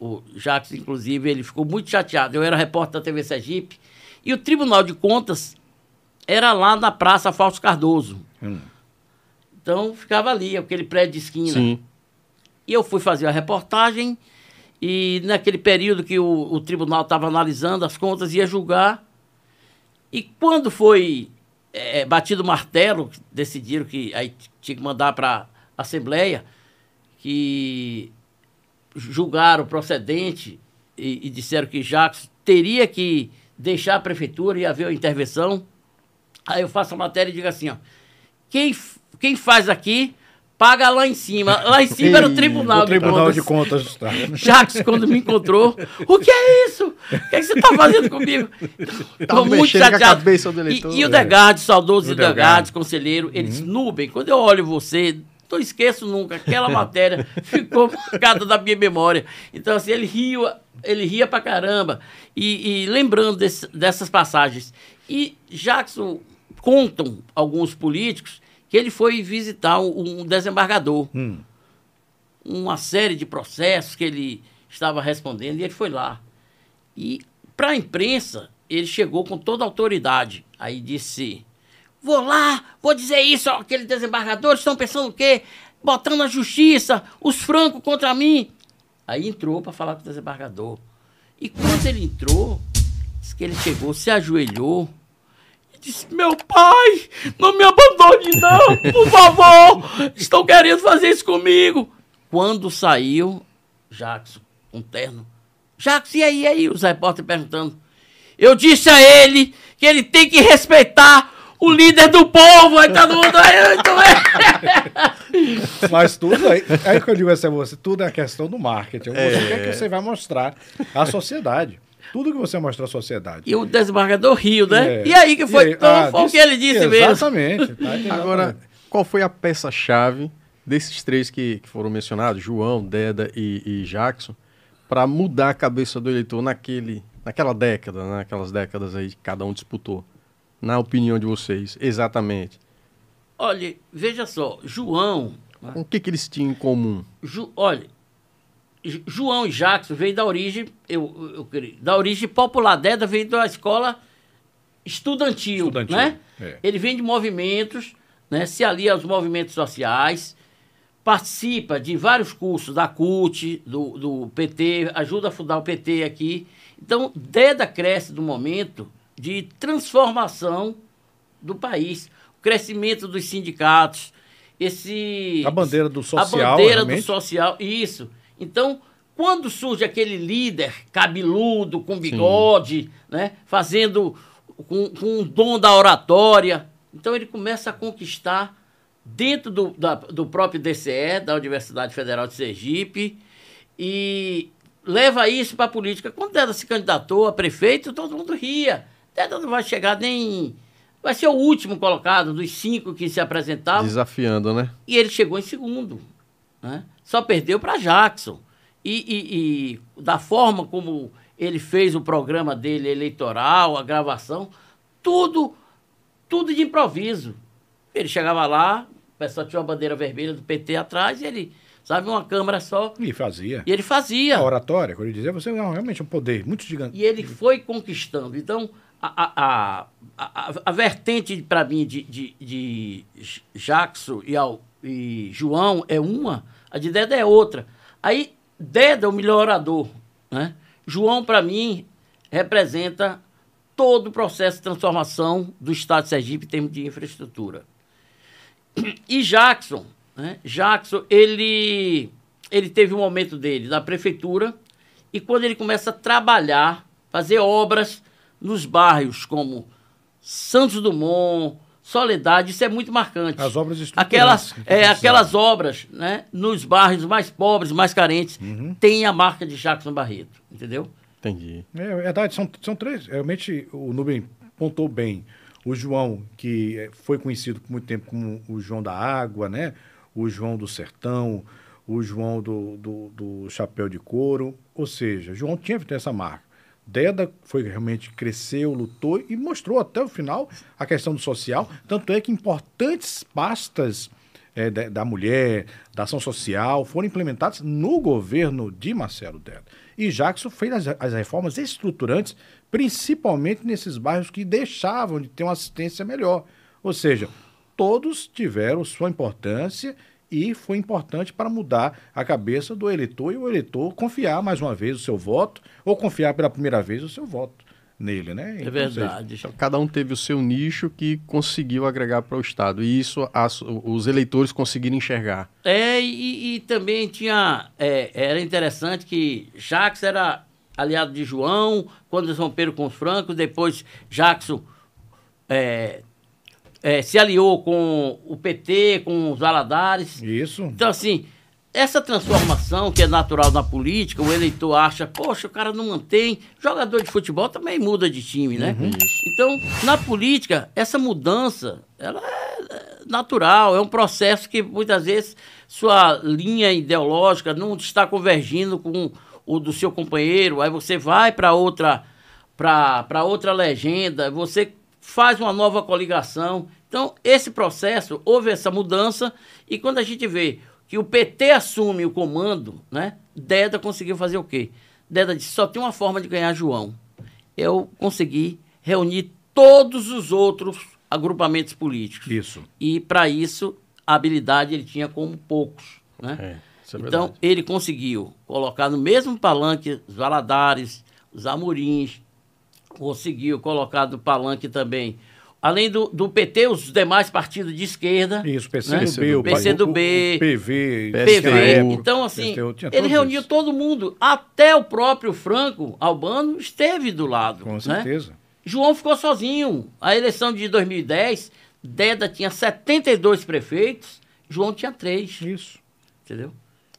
o Jacques, inclusive, ele ficou muito chateado. Eu era repórter da TV Sergipe e o Tribunal de Contas era lá na Praça Fausto Cardoso. Hum. Então ficava ali, aquele prédio de esquina. Sim. E eu fui fazer a reportagem e naquele período que o, o tribunal estava analisando as contas, ia julgar. E quando foi eh, batido o martelo, decidiram que aí tinha que mandar para a Assembleia, que julgaram procedente e, e disseram que Jacques teria que deixar a prefeitura e haver uma intervenção. Aí eu faço a matéria e digo assim, ó, quem, quem faz aqui, paga lá em cima. Lá em cima era o Tribunal, o Tribunal de de Contas. Contas do Estado. Jacques, quando me encontrou, o que é isso? O que, é que você está fazendo comigo? Tô muito mexendo com a chateado. cabeça do E-. E, o É. Degarde, saudoso O Degarde, conselheiro, ele disse, Nubem, quando eu olho você, não esqueço nunca, aquela matéria ficou marcada na minha memória. Então, assim, ele ria, ele ria pra caramba. E, e lembrando desse- dessas passagens. E Jackson, contam alguns políticos que ele foi visitar um, desembargador. Hum. Uma série de processos que ele estava respondendo e ele foi lá. E para a imprensa, ele chegou com toda a autoridade. Aí disse: Vou lá, vou dizer isso, ó, aqueles desembargadores estão pensando o quê? Botando a justiça, os francos contra mim. Aí entrou para falar com o desembargador. E quando ele entrou, disse que ele chegou, se ajoelhou disse: Meu pai, não me abandone, não, por favor. Estão querendo fazer isso comigo. Quando saiu, Jackson, um terno. Jackson, e aí, e aí? Os repórteres perguntando. Eu disse a ele que ele tem que respeitar o líder do povo. Aí todo mundo. Aí, muito bem. Mas tudo aí, aí que eu digo assim a você, tudo é questão do marketing. Você É. quer que você vai mostrar à sociedade. Tudo que você mostra à sociedade. E o desembargador riu, né? É. E aí que foi? Aí? Então, Ah, foi o disse- que ele disse mesmo. Exatamente. tá? Agora, Exatamente. qual foi a peça-chave desses três que, que foram mencionados, João, Deda e, e Jackson, para mudar a cabeça do eleitor naquele, naquela década, né? naquelas décadas aí que cada um disputou? Na opinião de vocês, exatamente. Olha, veja só, João. O que, que eles tinham em comum? Ju- olha, João e Jackson veio da origem, eu, eu, da origem popular. Deda veio da escola estudantil, Estudantil, né? é. Ele vem de movimentos, né? Se alia aos movimentos sociais, participa de vários cursos da CUT, do, do PT, ajuda a fundar o PT aqui. Então, Deda cresce do momento de transformação do país, o crescimento dos sindicatos, esse A bandeira do social, a bandeira realmente. do social, isso. Então, quando surge aquele líder cabeludo, com bigode, né, fazendo com, com o dom da oratória, então ele começa a conquistar dentro do, da- do próprio DCE, da Universidade Federal de Sergipe, e leva isso para a política. Quando Deda se candidatou a prefeito, todo mundo ria. Deda não vai chegar nem. Vai ser o último colocado dos cinco que se apresentavam. Desafiando, né? E ele chegou em segundo. Né? Só perdeu para Jackson. E, e- e da forma como ele fez o programa dele eleitoral, a gravação, tudo, tudo de improviso. Ele chegava lá, o pessoal tinha uma bandeira vermelha do PT atrás, e ele, sabe, uma câmera só, E fazia. e ele fazia. A oratória, quando ele dizia, você é realmente um poder muito gigante. E ele foi conquistando. Então, a, a, a, a, a vertente, para mim, de, de, de Jackson e, Al- e João é uma, a de Deda é outra. Aí, Deda é o melhor orador. Né? João, para mim, representa todo o processo de transformação do Estado de Sergipe em termos de infraestrutura. E Jackson, né? Jackson, ele, ele teve um momento dele na prefeitura e quando ele começa a trabalhar, fazer obras nos bairros como Santos Dumont, Soledade, isso é muito marcante. As obras Aquelas, estruturantes que é, aquelas obras, né, nos bairros mais pobres, mais carentes, Uhum. tem a marca de Jackson Barreto, entendeu? Entendi. É verdade, são, são três. Realmente, o Nubem pontou bem. O João, que foi conhecido por muito tempo como o João da Água, né? O João do Sertão, o João do, do, do Chapéu de Couro. Ou seja, João tinha que ter essa marca. Deda foi realmente cresceu, lutou e mostrou até o final a questão do social. Tanto é que importantes pastas é, da, da, mulher, da ação social, foram implementadas no governo de Marcelo Deda. E Jackson fez as, as reformas estruturantes, principalmente nesses bairros que deixavam de ter uma assistência melhor. Ou seja, todos tiveram sua importância e foi importante para mudar a cabeça do eleitor e o eleitor confiar mais uma vez o seu voto ou confiar pela primeira vez o seu voto nele, né? É então, verdade. Então, cada um teve o seu nicho que conseguiu agregar para o Estado e isso as, os eleitores conseguiram enxergar. É, e, e também tinha, é, era interessante que Jacques era aliado de João, quando eles romperam com os francos, depois Jackson é, é, se aliou com o PT, com os Valadares. Isso. Então, assim, essa transformação que é natural na política, o eleitor acha, poxa, o cara não mantém. Jogador de futebol também muda de time, né? Uhum. Então, na política, essa mudança, ela é natural, é um processo que muitas vezes sua linha ideológica não está convergindo com o do seu companheiro, aí você vai para outra para outra legenda, você faz uma nova coligação. Então, esse processo, houve essa mudança, e quando a gente vê que o PT assume o comando, né? Deda conseguiu fazer o quê? Deda disse: só tem uma forma de ganhar João. Eu consegui reunir todos os outros agrupamentos políticos. Isso. E para isso, a habilidade ele tinha como poucos. Né? É, é então, ele conseguiu colocar no mesmo palanque os Valadares, os Amorins, conseguiu colocar no palanque também além do, do PT, os demais partidos de esquerda. Isso, PCdoB, né? o PCdoB, o, PV, PV. Então, assim, ele reuniu isso. todo mundo. Até o próprio Franco Albano esteve do lado. Com né? certeza. João ficou sozinho. A eleição de 2010, Deda tinha 72 prefeitos, João tinha três. Isso. Entendeu?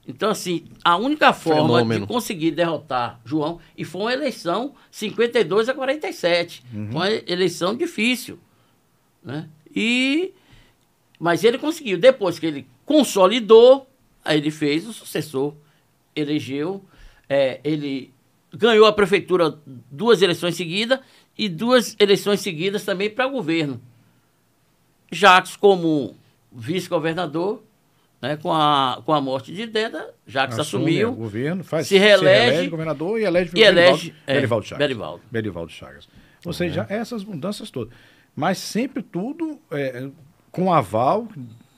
Então, assim, a única forma Fenômeno. de conseguir derrotar João, e foi uma eleição 52 a 47. Uhum. Foi uma eleição difícil. Né? E, mas ele conseguiu. Depois que ele consolidou, aí ele fez o sucessor, elegeu, é, ele ganhou a prefeitura duas eleições seguidas e duas eleições seguidas também para governo. Jacques como vice-governador, né, com, a, com a morte de Deda, Jacques Assume assumiu, o governo, faz, se reelege, se reelege governador e elege, e elege Belivaldo, é, Chagas. Belivaldo. Belivaldo Chagas. Ou seja, uhum. essas mudanças todas. Mas sempre tudo é, com aval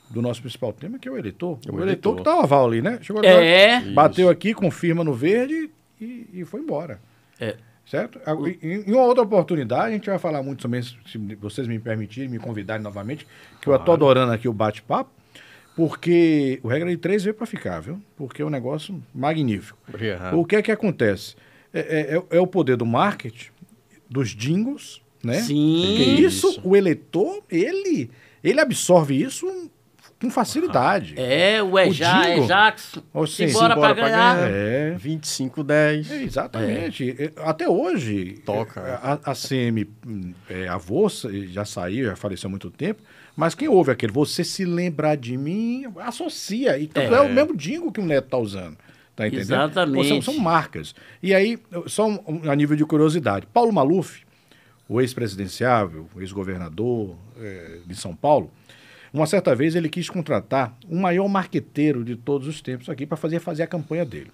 do nosso principal tema, que é o eleitor. O, o eleitor. eleitor que tá o aval ali, né? Chegou agora, é. bateu aqui, confirma no verde e, e foi embora. É. Certo? Em, em, uma outra oportunidade, a gente vai falar muito também, se vocês me permitirem, me convidarem novamente, que claro. eu estou adorando aqui o bate-papo, porque o regra de três veio para ficar, viu? Porque é um negócio magnífico. Obrigado. O que é que acontece? É, é, é, é o poder do marketing, dos jingles, né? Sim. Porque isso, isso, o eleitor, ele, ele absorve isso com facilidade. É, o Ejá, é Jackson. Simbora para ganhar. ganhar. É. 25, 10. É, exatamente. É. Até hoje, Toca. A, a CM, é, avô, já saiu, já faleceu há muito tempo, mas quem ouve aquele, você se lembrar de mim, associa. Então é, é o mesmo dingo que o Neto está usando. Tá entendendo? Exatamente. São, são, marcas. E aí, só um, a nível de curiosidade, Paulo Maluf, o ex-presidenciável, ex-governador é, de São Paulo, uma certa vez ele quis contratar o maior marqueteiro de todos os tempos aqui para fazer, fazer a campanha dele.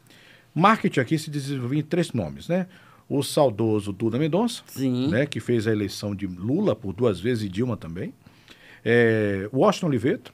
Marketing aqui se desenvolvia em três nomes, né? O saudoso Duda Mendonça, né, que fez a eleição de Lula por duas vezes e Dilma também. É, Washington Oliveto,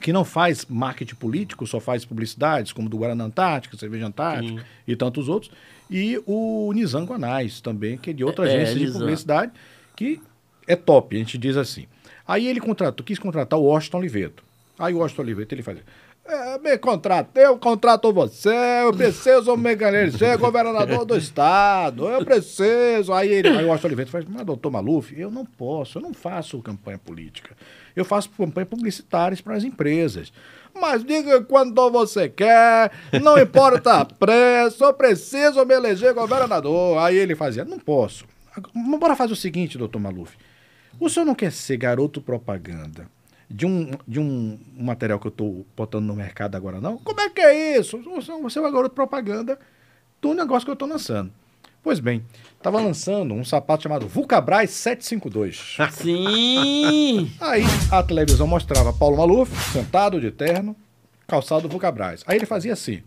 que não faz marketing político, só faz publicidades, como do Guaraná Antártica, Cerveja Antártica Sim. e tantos outros e o Nizam Guanais também, que é de outra é, agência é, de publicidade, que é top, a gente diz assim. Aí ele contratou, quis contratar o Washington Oliveto. Aí o Washington Oliveto ele faz. É, me contratei, eu contrato você, eu preciso me ser governador do estado, eu preciso. Aí, ele, aí o Austin Oliveira faz, mas doutor Maluf, eu não posso, eu não faço campanha política. Eu faço campanha publicitária para as empresas. Mas diga quando você quer, não importa a preço, eu preciso me eleger governador. Aí ele fazia, não posso. Bora fazer o seguinte, doutor Maluf. O senhor não quer ser garoto propaganda de um, de um material que eu estou botando no mercado agora, não? Como é que é isso? Você é um garoto propaganda do negócio que eu estou lançando. Pois bem, estava lançando um sapato chamado Vulcabras 752. Sim! Aí a televisão mostrava Paulo Maluf sentado de terno, calçado Vulcabras. Aí ele fazia assim: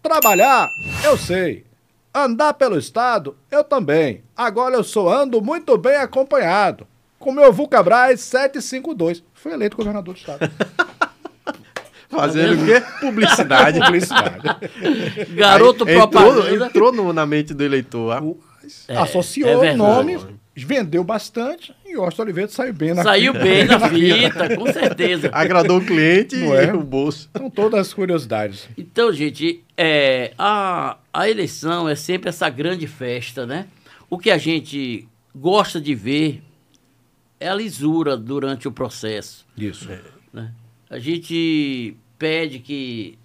Trabalhar, eu sei. Andar pelo estado, eu também. Agora eu sou ando muito bem acompanhado. Com meu Vulcabras 752. Foi eleito governador do estado. Fazendo o quê? Publicidade. Publicidade. Garoto Aí, propaganda. Entrou, entrou no- na mente do eleitor. rapaz. É, Associou é o nome, vendeu bastante e o Austin Oliveira saiu bem na Saiu fita. bem na fita, com certeza. Agradou o cliente Não e é? o bolso. São todas as curiosidades. Então, gente, é, a, a eleição é sempre essa grande festa, né? O que a gente gosta de ver é a lisura durante o processo. Isso. né? A gente pede que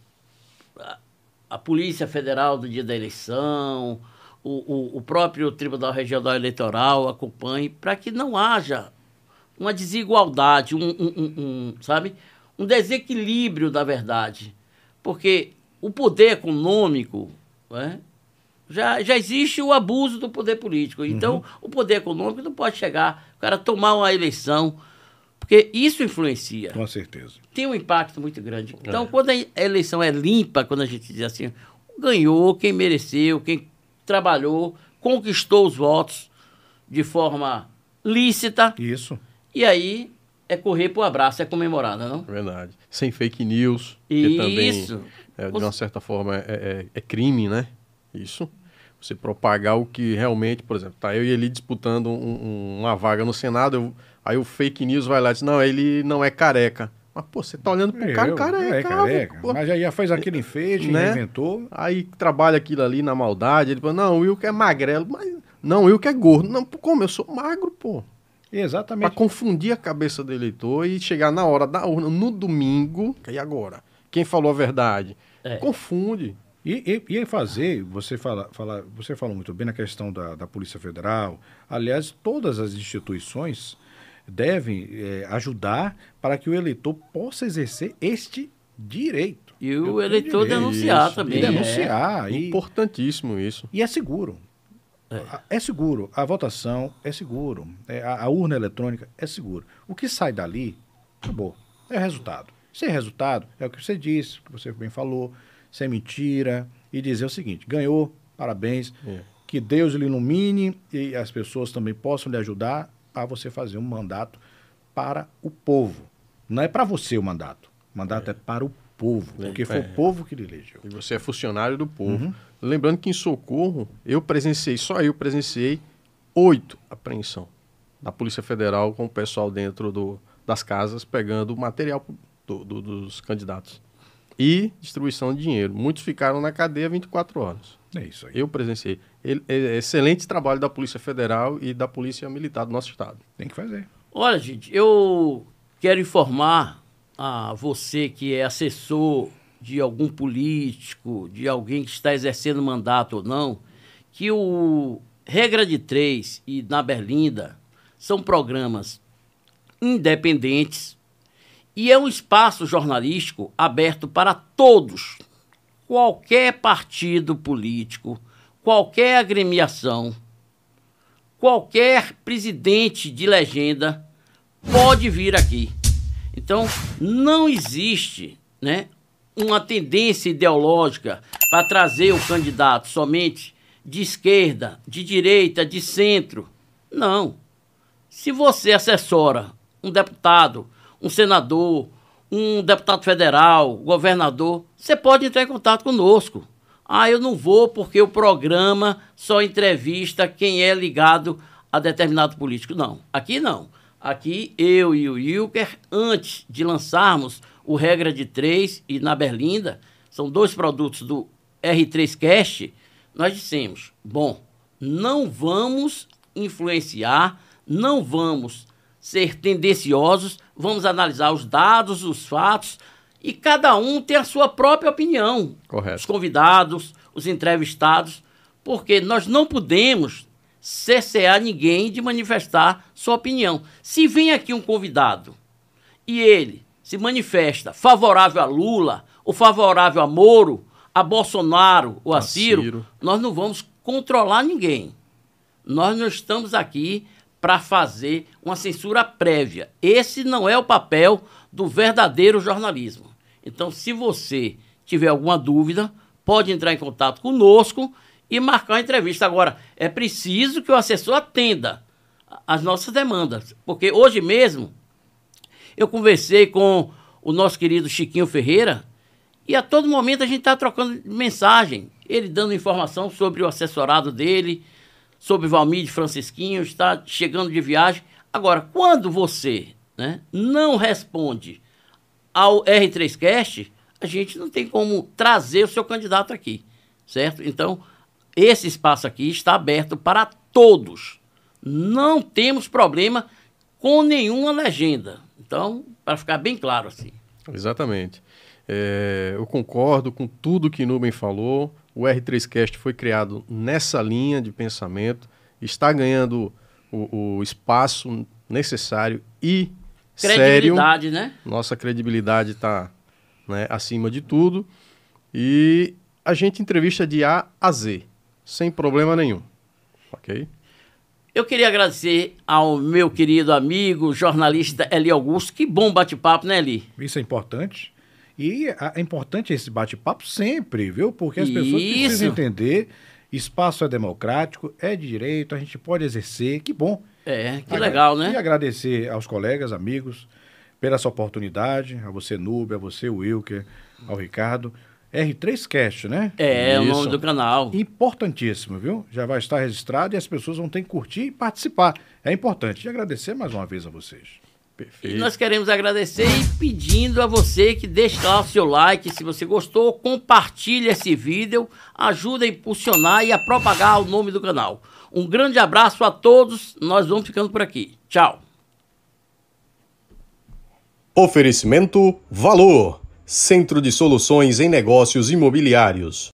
a, a Polícia Federal do dia da eleição, o, o, o próprio Tribunal Regional Eleitoral acompanhe para que não haja uma desigualdade, um, um- um- um, sabe? Um desequilíbrio da verdade. Porque o poder econômico, né? Já, já existe o abuso do poder político. Então, o poder econômico não pode chegar, o cara tomar uma eleição, porque isso influencia Com certeza. tem um impacto muito grande. Então, quando a eleição é limpa, quando a gente diz assim, ganhou quem mereceu, quem trabalhou, conquistou os votos de forma lícita, Isso. e aí é correr pro abraço, é comemorada, não? É Verdade. Sem fake news. Que também, Isso. é, de uma certa forma, é, é- é crime, né? Isso. Você propagar o que realmente, por exemplo, tá eu e ele disputando um- um- uma vaga no Senado, eu- aí o fake news vai lá e diz, não, ele não é careca. Mas, pô, você tá olhando pro cara Eu, careca. é careca. pô. Mas já ia faz aquele enfeite, Né? inventou. Aí trabalha aquilo ali na maldade, ele fala, não, o Wilker é magrelo, mas não, o Wilker é gordo. Não, como? Eu sou magro, pô. Pra Exatamente. confundir a cabeça do eleitor e chegar na hora da urna, no domingo, e agora? Quem falou a verdade? É. Confunde. E, e, e fazer, você fala, fala, você falou muito bem na questão da, da Polícia Federal. Aliás, todas as instituições devem eh, ajudar para que o eleitor possa exercer este direito. E Eu o eleitor direito. denunciar Isso, também. E é. denunciar. E, Importantíssimo isso. e é seguro. A- É. seguro. A votação é seguro. É, a, a urna eletrônica é seguro. O que sai dali, acabou. É resultado. Sem resultado, é o que você disse, o que você bem falou, sem mentira, e dizer o seguinte: ganhou, parabéns, É. que Deus lhe ilumine e as pessoas também possam lhe ajudar a você fazer um mandato para o povo. Não é para você o mandato. O mandato é, para o povo, porque foi É. o povo que lhe elegeu. E você é funcionário do povo. Uhum. Lembrando que em Socorro, eu presenciei, só eu presenciei, oito apreensão da Polícia Federal com o pessoal dentro do, das casas pegando material do- do- dos candidatos. E distribuição de dinheiro. Muitos ficaram na cadeia 24 horas. É isso aí. Eu presenciei. Ele- é excelente trabalho da Polícia Federal e da Polícia Militar do nosso estado. Tem que fazer. Olha, gente, eu quero informar a você que é assessor de algum político, de alguém que está exercendo mandato ou não, que o Regra de Três e Na Berlinda são programas independentes e é um espaço jornalístico aberto para todos, qualquer partido político, qualquer agremiação, qualquer presidente de legenda pode vir aqui. Então, não existe né, uma tendência ideológica para trazer o candidato somente de esquerda, de direita, de centro. Não. Se você assessora um deputado, um senador, um deputado federal, governador, você pode entrar em contato conosco. Ah, eu não vou porque o programa só entrevista quem é ligado a determinado político. Não, aqui não. aqui, eu e o Wilker, antes de lançarmos o Regra de Três e na Berlinda, são dois produtos do R3 Cast, nós dissemos, bom, não vamos influenciar, não vamos ser tendenciosos, vamos analisar os dados, os fatos, e cada um tem a sua própria opinião. Correto. Os convidados, os entrevistados, porque nós não podemos cercear ninguém de manifestar sua opinião. Se vem aqui um convidado e ele se manifesta favorável a Lula, ou favorável a Moro, a Bolsonaro ou a, a Ciro, Ciro, nós não vamos controlar ninguém. Nós não estamos aqui para fazer uma censura prévia. Esse não é o papel do verdadeiro jornalismo. Então, se você tiver alguma dúvida, pode entrar em contato conosco e marcar uma entrevista. Agora, é preciso que o assessor atenda às nossas demandas, porque hoje mesmo eu conversei com o nosso querido Chiquinho Ferreira e a todo momento a gente está trocando mensagem, ele dando informação sobre o assessorado dele, sobre Valmir de Francisquinho, está chegando de viagem. Agora, quando você né, não responde ao R3Cast, a gente não tem como trazer o seu candidato aqui, certo? Então, esse espaço aqui está aberto para todos. Não temos problema com nenhuma legenda. Então, para ficar bem claro assim. Exatamente. É, eu concordo com tudo que Nubem falou. O R3Cast foi criado nessa linha de pensamento, está ganhando o, o espaço necessário e credibilidade, sério. né? Nossa credibilidade está né, acima de tudo. E a gente entrevista de A a Z, sem problema nenhum. Ok? Eu queria agradecer ao meu querido amigo, jornalista Eli Augusto. Que bom bate-papo, né, Eli? Isso é importante. E é importante esse bate-papo sempre, viu? Porque as Isso. pessoas precisam entender. Espaço é democrático, é de direito, a gente pode exercer. Que bom. É, que legal, né? E agradecer aos colegas, amigos, pela essa oportunidade, a você, Nube, a você, Wilker, ao Ricardo. R3Cast, né? É, é o nome do canal. Importantíssimo, viu? Já vai estar registrado e as pessoas vão ter que curtir e participar. É importante. E agradecer mais uma vez a vocês. Perfeito. E nós queremos agradecer e pedindo a você que deixe lá o seu like. Se você gostou, compartilhe esse vídeo. Ajuda a impulsionar e a propagar o nome do canal. Um grande abraço a todos. Nós vamos ficando por aqui. Tchau. Oferecimento Valor Centro de Soluções em Negócios Imobiliários.